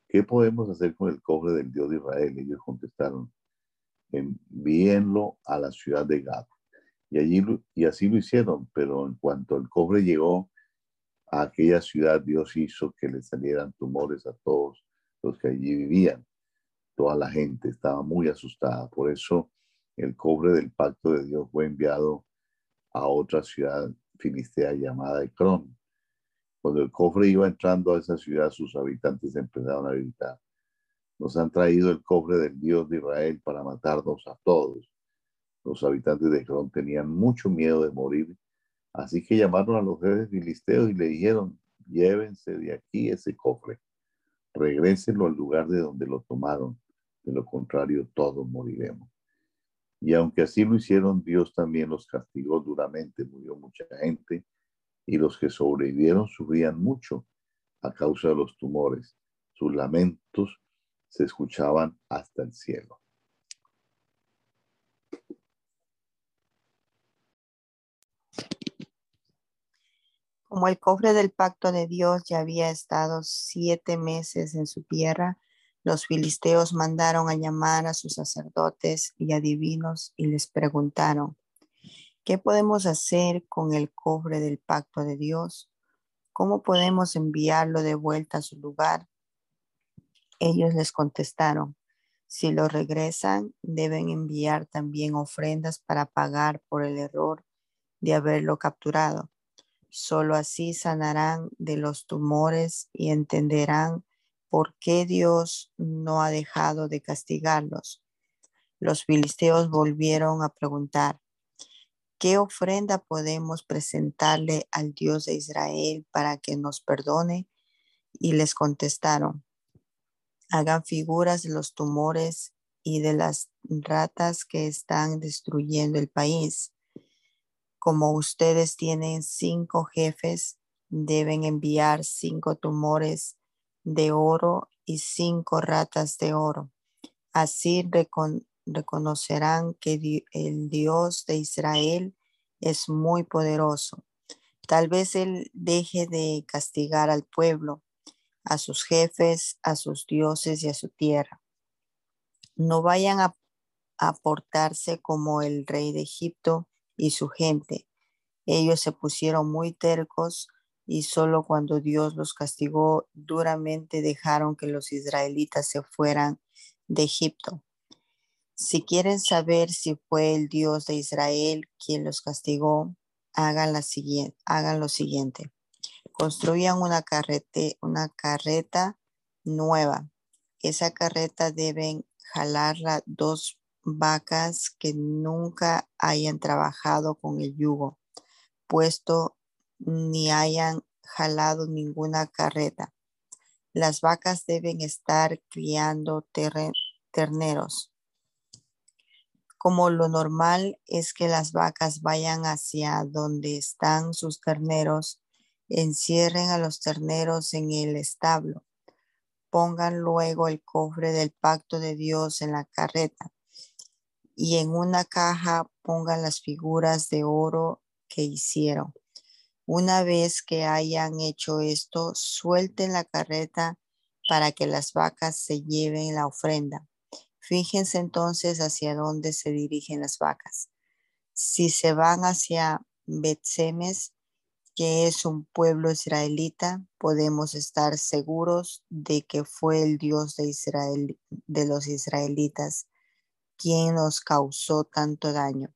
¿qué podemos hacer con el cobre del Dios de Israel? Ellos contestaron, envíenlo a la ciudad de Gad. Y, allí, y así lo hicieron, pero en cuanto el cobre llegó a aquella ciudad, Dios hizo que le salieran tumores a todos los que allí vivían toda la gente estaba muy asustada. Por eso el cobre del pacto de Dios fue enviado a otra ciudad filistea llamada Ecrón. Cuando el cofre iba entrando a esa ciudad, sus habitantes empezaron a gritar, nos han traído el cobre del Dios de Israel para matarnos a todos. Los habitantes de Ecrón tenían mucho miedo de morir, así que llamaron a los jefes filisteos y le dijeron, llévense de aquí ese cofre, regrésenlo al lugar de donde lo tomaron de lo contrario todos moriremos. Y aunque así lo hicieron, Dios también los castigó duramente, murió mucha gente y los que sobrevivieron sufrían mucho a causa de los tumores. Sus lamentos se escuchaban hasta el cielo. Como el cofre del pacto de Dios ya había estado siete meses en su tierra, los filisteos mandaron a llamar a sus sacerdotes y adivinos y les preguntaron, ¿qué podemos hacer con el cobre del pacto de Dios? ¿Cómo podemos enviarlo de vuelta a su lugar? Ellos les contestaron, si lo regresan, deben enviar también ofrendas para pagar por el error de haberlo capturado. Solo así sanarán de los tumores y entenderán ¿por qué Dios no ha dejado de castigarlos? Los filisteos volvieron a preguntar, ¿qué ofrenda podemos presentarle al Dios de Israel para que nos perdone? Y les contestaron, hagan figuras de los tumores y de las ratas que están destruyendo el país. Como ustedes tienen cinco jefes, deben enviar cinco tumores de oro y cinco ratas de oro. Así reconocerán que el Dios de Israel es muy poderoso. Tal vez Él deje de castigar al pueblo, a sus jefes, a sus dioses y a su tierra. No vayan a, a portarse como el rey de Egipto y su gente. Ellos se pusieron muy tercos y solo cuando Dios los castigó duramente dejaron que los israelitas se fueran de Egipto. Si quieren saber si fue el Dios de Israel quien los castigó, hagan, la siguiente, hagan lo siguiente. Construyan una, carrete, una carreta nueva. Esa carreta deben jalarla dos vacas que nunca hayan trabajado con el yugo, puesto ni hayan jalado ninguna carreta. Las vacas deben estar criando terneros. Como lo normal es que las vacas vayan hacia donde están sus terneros, encierren a los terneros en el establo. Pongan luego el cofre del pacto de Dios en la carreta y en una caja pongan las figuras de oro que hicieron. Una vez que hayan hecho esto, suelten la carreta para que las vacas se lleven la ofrenda. Fíjense entonces hacia dónde se dirigen las vacas. Si se van hacia Betsemes, que es un pueblo israelita, podemos estar seguros de que fue el Dios de Israel, de los israelitas, quien nos causó tanto daño.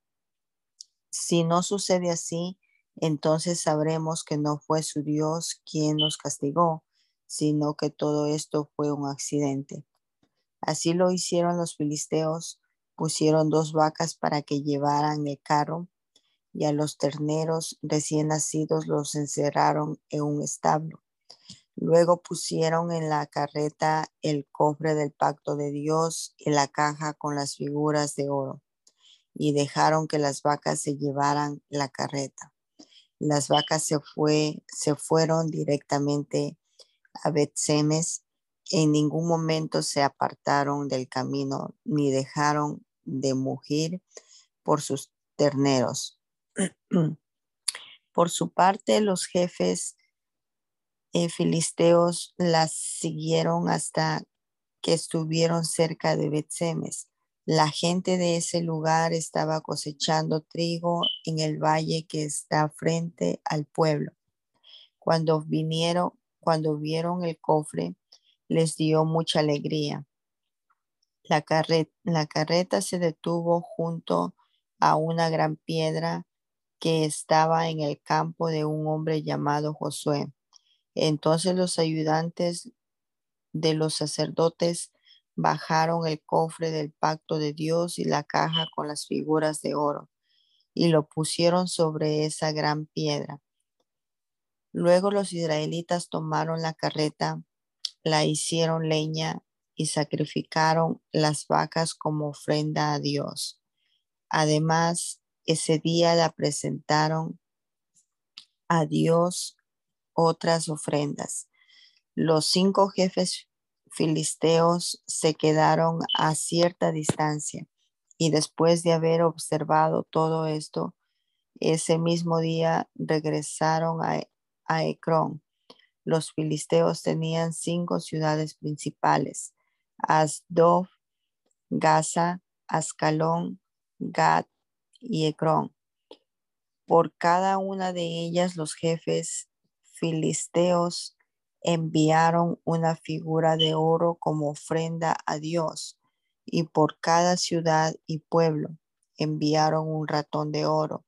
Si no sucede así, entonces sabremos que no fue su Dios quien nos castigó, sino que todo esto fue un accidente. Así lo hicieron los filisteos, pusieron dos vacas para que llevaran el carro y a los terneros recién nacidos los encerraron en un establo. Luego pusieron en la carreta el cofre del pacto de Dios y la caja con las figuras de oro y dejaron que las vacas se llevaran la carreta. Las vacas se, fue, se fueron directamente a Betsemes. En ningún momento se apartaron del camino ni dejaron de mugir por sus terneros. Por su parte, los jefes eh, filisteos las siguieron hasta que estuvieron cerca de Betsemes. La gente de ese lugar estaba cosechando trigo en el valle que está frente al pueblo. Cuando vinieron, cuando vieron el cofre, les dio mucha alegría. La, la carreta se detuvo junto a una gran piedra que estaba en el campo de un hombre llamado Josué. Entonces los ayudantes de los sacerdotes bajaron el cofre del pacto de Dios y la caja con las figuras de oro y lo pusieron sobre esa gran piedra. Luego los israelitas tomaron la carreta, la hicieron leña y sacrificaron las vacas como ofrenda a Dios. Además, ese día la presentaron a Dios otras ofrendas. Los cinco jefes filisteos se quedaron a cierta distancia y después de haber observado todo esto, ese mismo día regresaron a, a Ecrón. Los filisteos tenían cinco ciudades principales, Asdod, Gaza, Ascalón, Gad y Ecrón. Por cada una de ellas los jefes filisteos enviaron una figura de oro como ofrenda a Dios y por cada ciudad y pueblo enviaron un ratón de oro.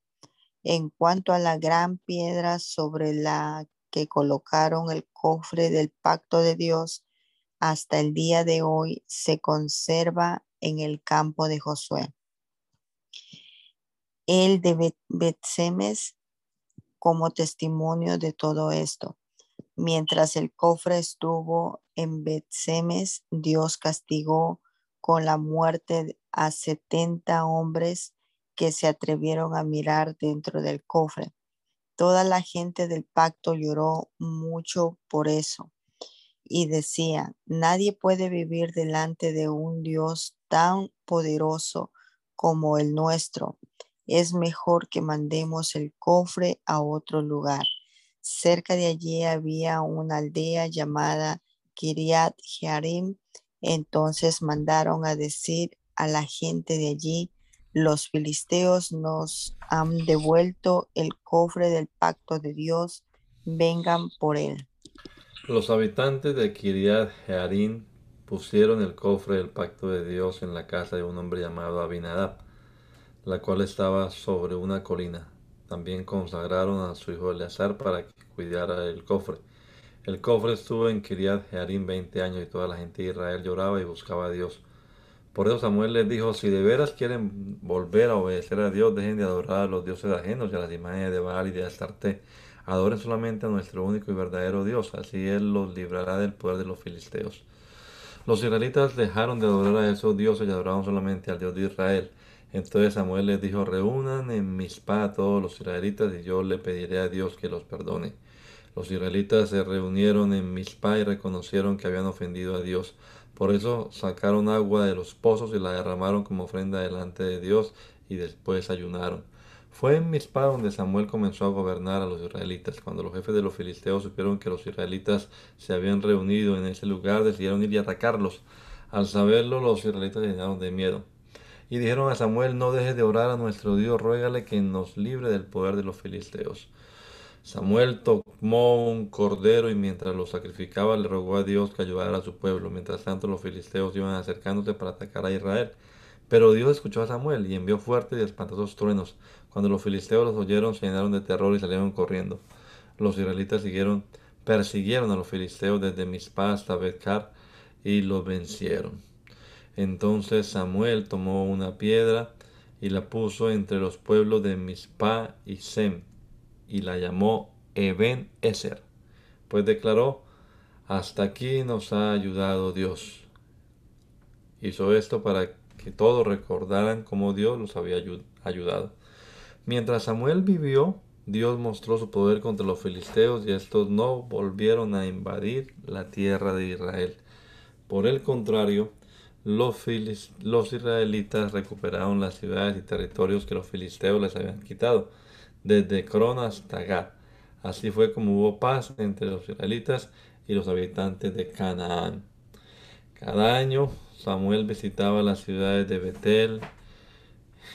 En cuanto a la gran piedra sobre la que colocaron el cofre del pacto de Dios, hasta el día de hoy se conserva en el campo de Josué el de Betsemes como testimonio de todo esto. Mientras el cofre estuvo en Betsemes, Dios castigó con la muerte a setenta hombres que se atrevieron a mirar dentro del cofre. Toda la gente del pacto lloró mucho por eso y decía, nadie puede vivir delante de un Dios tan poderoso como el nuestro es mejor que mandemos el cofre a otro lugar. Cerca de allí había una aldea llamada Kiriat Jearim. Entonces mandaron a decir a la gente de allí, los filisteos nos han devuelto el cofre del pacto de Dios, vengan por él. Los habitantes de Kiriat Jearim pusieron el cofre del pacto de Dios en la casa de un hombre llamado Abinadab, la cual estaba sobre una colina. También consagraron a su hijo Eleazar para que cuidara el cofre. El cofre estuvo en Kiriat Jearim 20 años y toda la gente de Israel lloraba y buscaba a Dios. Por eso Samuel les dijo, si de veras quieren volver a obedecer a Dios, dejen de adorar a los dioses ajenos y a las imágenes de Baal y de Astarte. Adoren solamente a nuestro único y verdadero Dios, así Él los librará del poder de los filisteos. Los israelitas dejaron de adorar a esos dioses y adoraron solamente al Dios de Israel. Entonces Samuel les dijo, reúnan en Mizpah a todos los israelitas y yo le pediré a Dios que los perdone. Los israelitas se reunieron en Mizpah y reconocieron que habían ofendido a Dios. Por eso sacaron agua de los pozos y la derramaron como ofrenda delante de Dios y después ayunaron. Fue en Mizpah donde Samuel comenzó a gobernar a los israelitas. Cuando los jefes de los filisteos supieron que los israelitas se habían reunido en ese lugar, decidieron ir y atacarlos. Al saberlo, los israelitas llenaron de miedo. Y dijeron a Samuel, no dejes de orar a nuestro Dios, ruégale que nos libre del poder de los filisteos. Samuel tomó un cordero y mientras lo sacrificaba le rogó a Dios que ayudara a su pueblo. Mientras tanto los filisteos iban acercándose para atacar a Israel. Pero Dios escuchó a Samuel y envió fuertes y espantosos truenos. Cuando los filisteos los oyeron se llenaron de terror y salieron corriendo. Los israelitas siguieron, persiguieron a los filisteos desde Mizpah hasta Betcar y los vencieron. Entonces Samuel tomó una piedra y la puso entre los pueblos de Mizpah y Sem y la llamó Eben Eser, pues declaró, hasta aquí nos ha ayudado Dios. Hizo esto para que todos recordaran cómo Dios los había ayudado. Mientras Samuel vivió, Dios mostró su poder contra los filisteos y estos no volvieron a invadir la tierra de Israel. Por el contrario, los, los israelitas recuperaron las ciudades y territorios que los filisteos les habían quitado desde Cron hasta Gad. Así fue como hubo paz entre los israelitas y los habitantes de Canaán. Cada año Samuel visitaba las ciudades de Betel,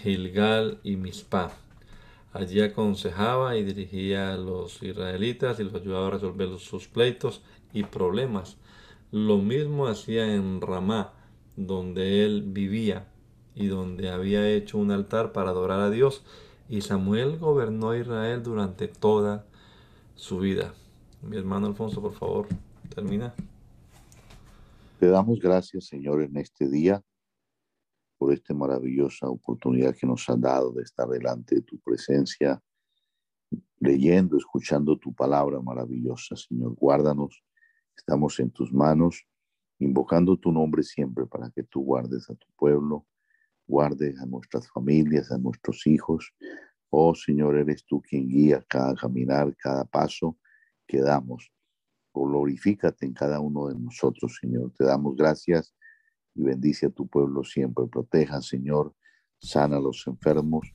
Gilgal y Mizpah. Allí aconsejaba y dirigía a los israelitas y los ayudaba a resolver sus pleitos y problemas. Lo mismo hacía en Ramá, donde él vivía y donde había hecho un altar para adorar a Dios y Samuel gobernó a Israel durante toda su vida. Mi hermano Alfonso, por favor, termina. Te damos gracias, Señor, en este día por esta maravillosa oportunidad que nos has dado de estar delante de tu presencia, leyendo, escuchando tu palabra maravillosa, Señor. Guárdanos, estamos en tus manos, invocando tu nombre siempre para que tú guardes a tu pueblo guarde a nuestras familias, a nuestros hijos. Oh Señor, eres tú quien guía cada caminar, cada paso que damos. Glorifícate en cada uno de nosotros, Señor. Te damos gracias y bendice a tu pueblo siempre. Proteja, Señor, sana a los enfermos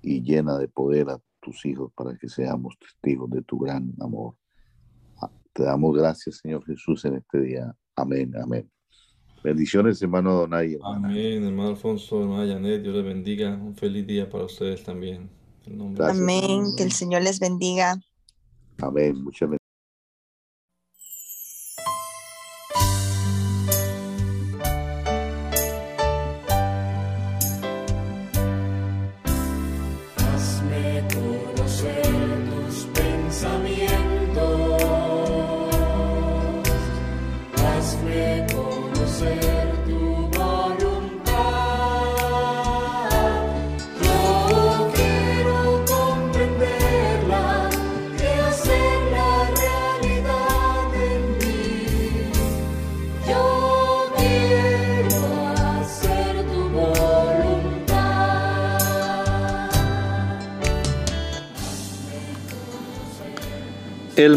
y llena de poder a tus hijos para que seamos testigos de tu gran amor. Te damos gracias, Señor Jesús, en este día. Amén, amén. Bendiciones, hermano Donay. Amén, hermano Alfonso, hermano Janet, Dios les bendiga. Un feliz día para ustedes también. Amén, que el Señor les bendiga. Amén, muchas bendiciones.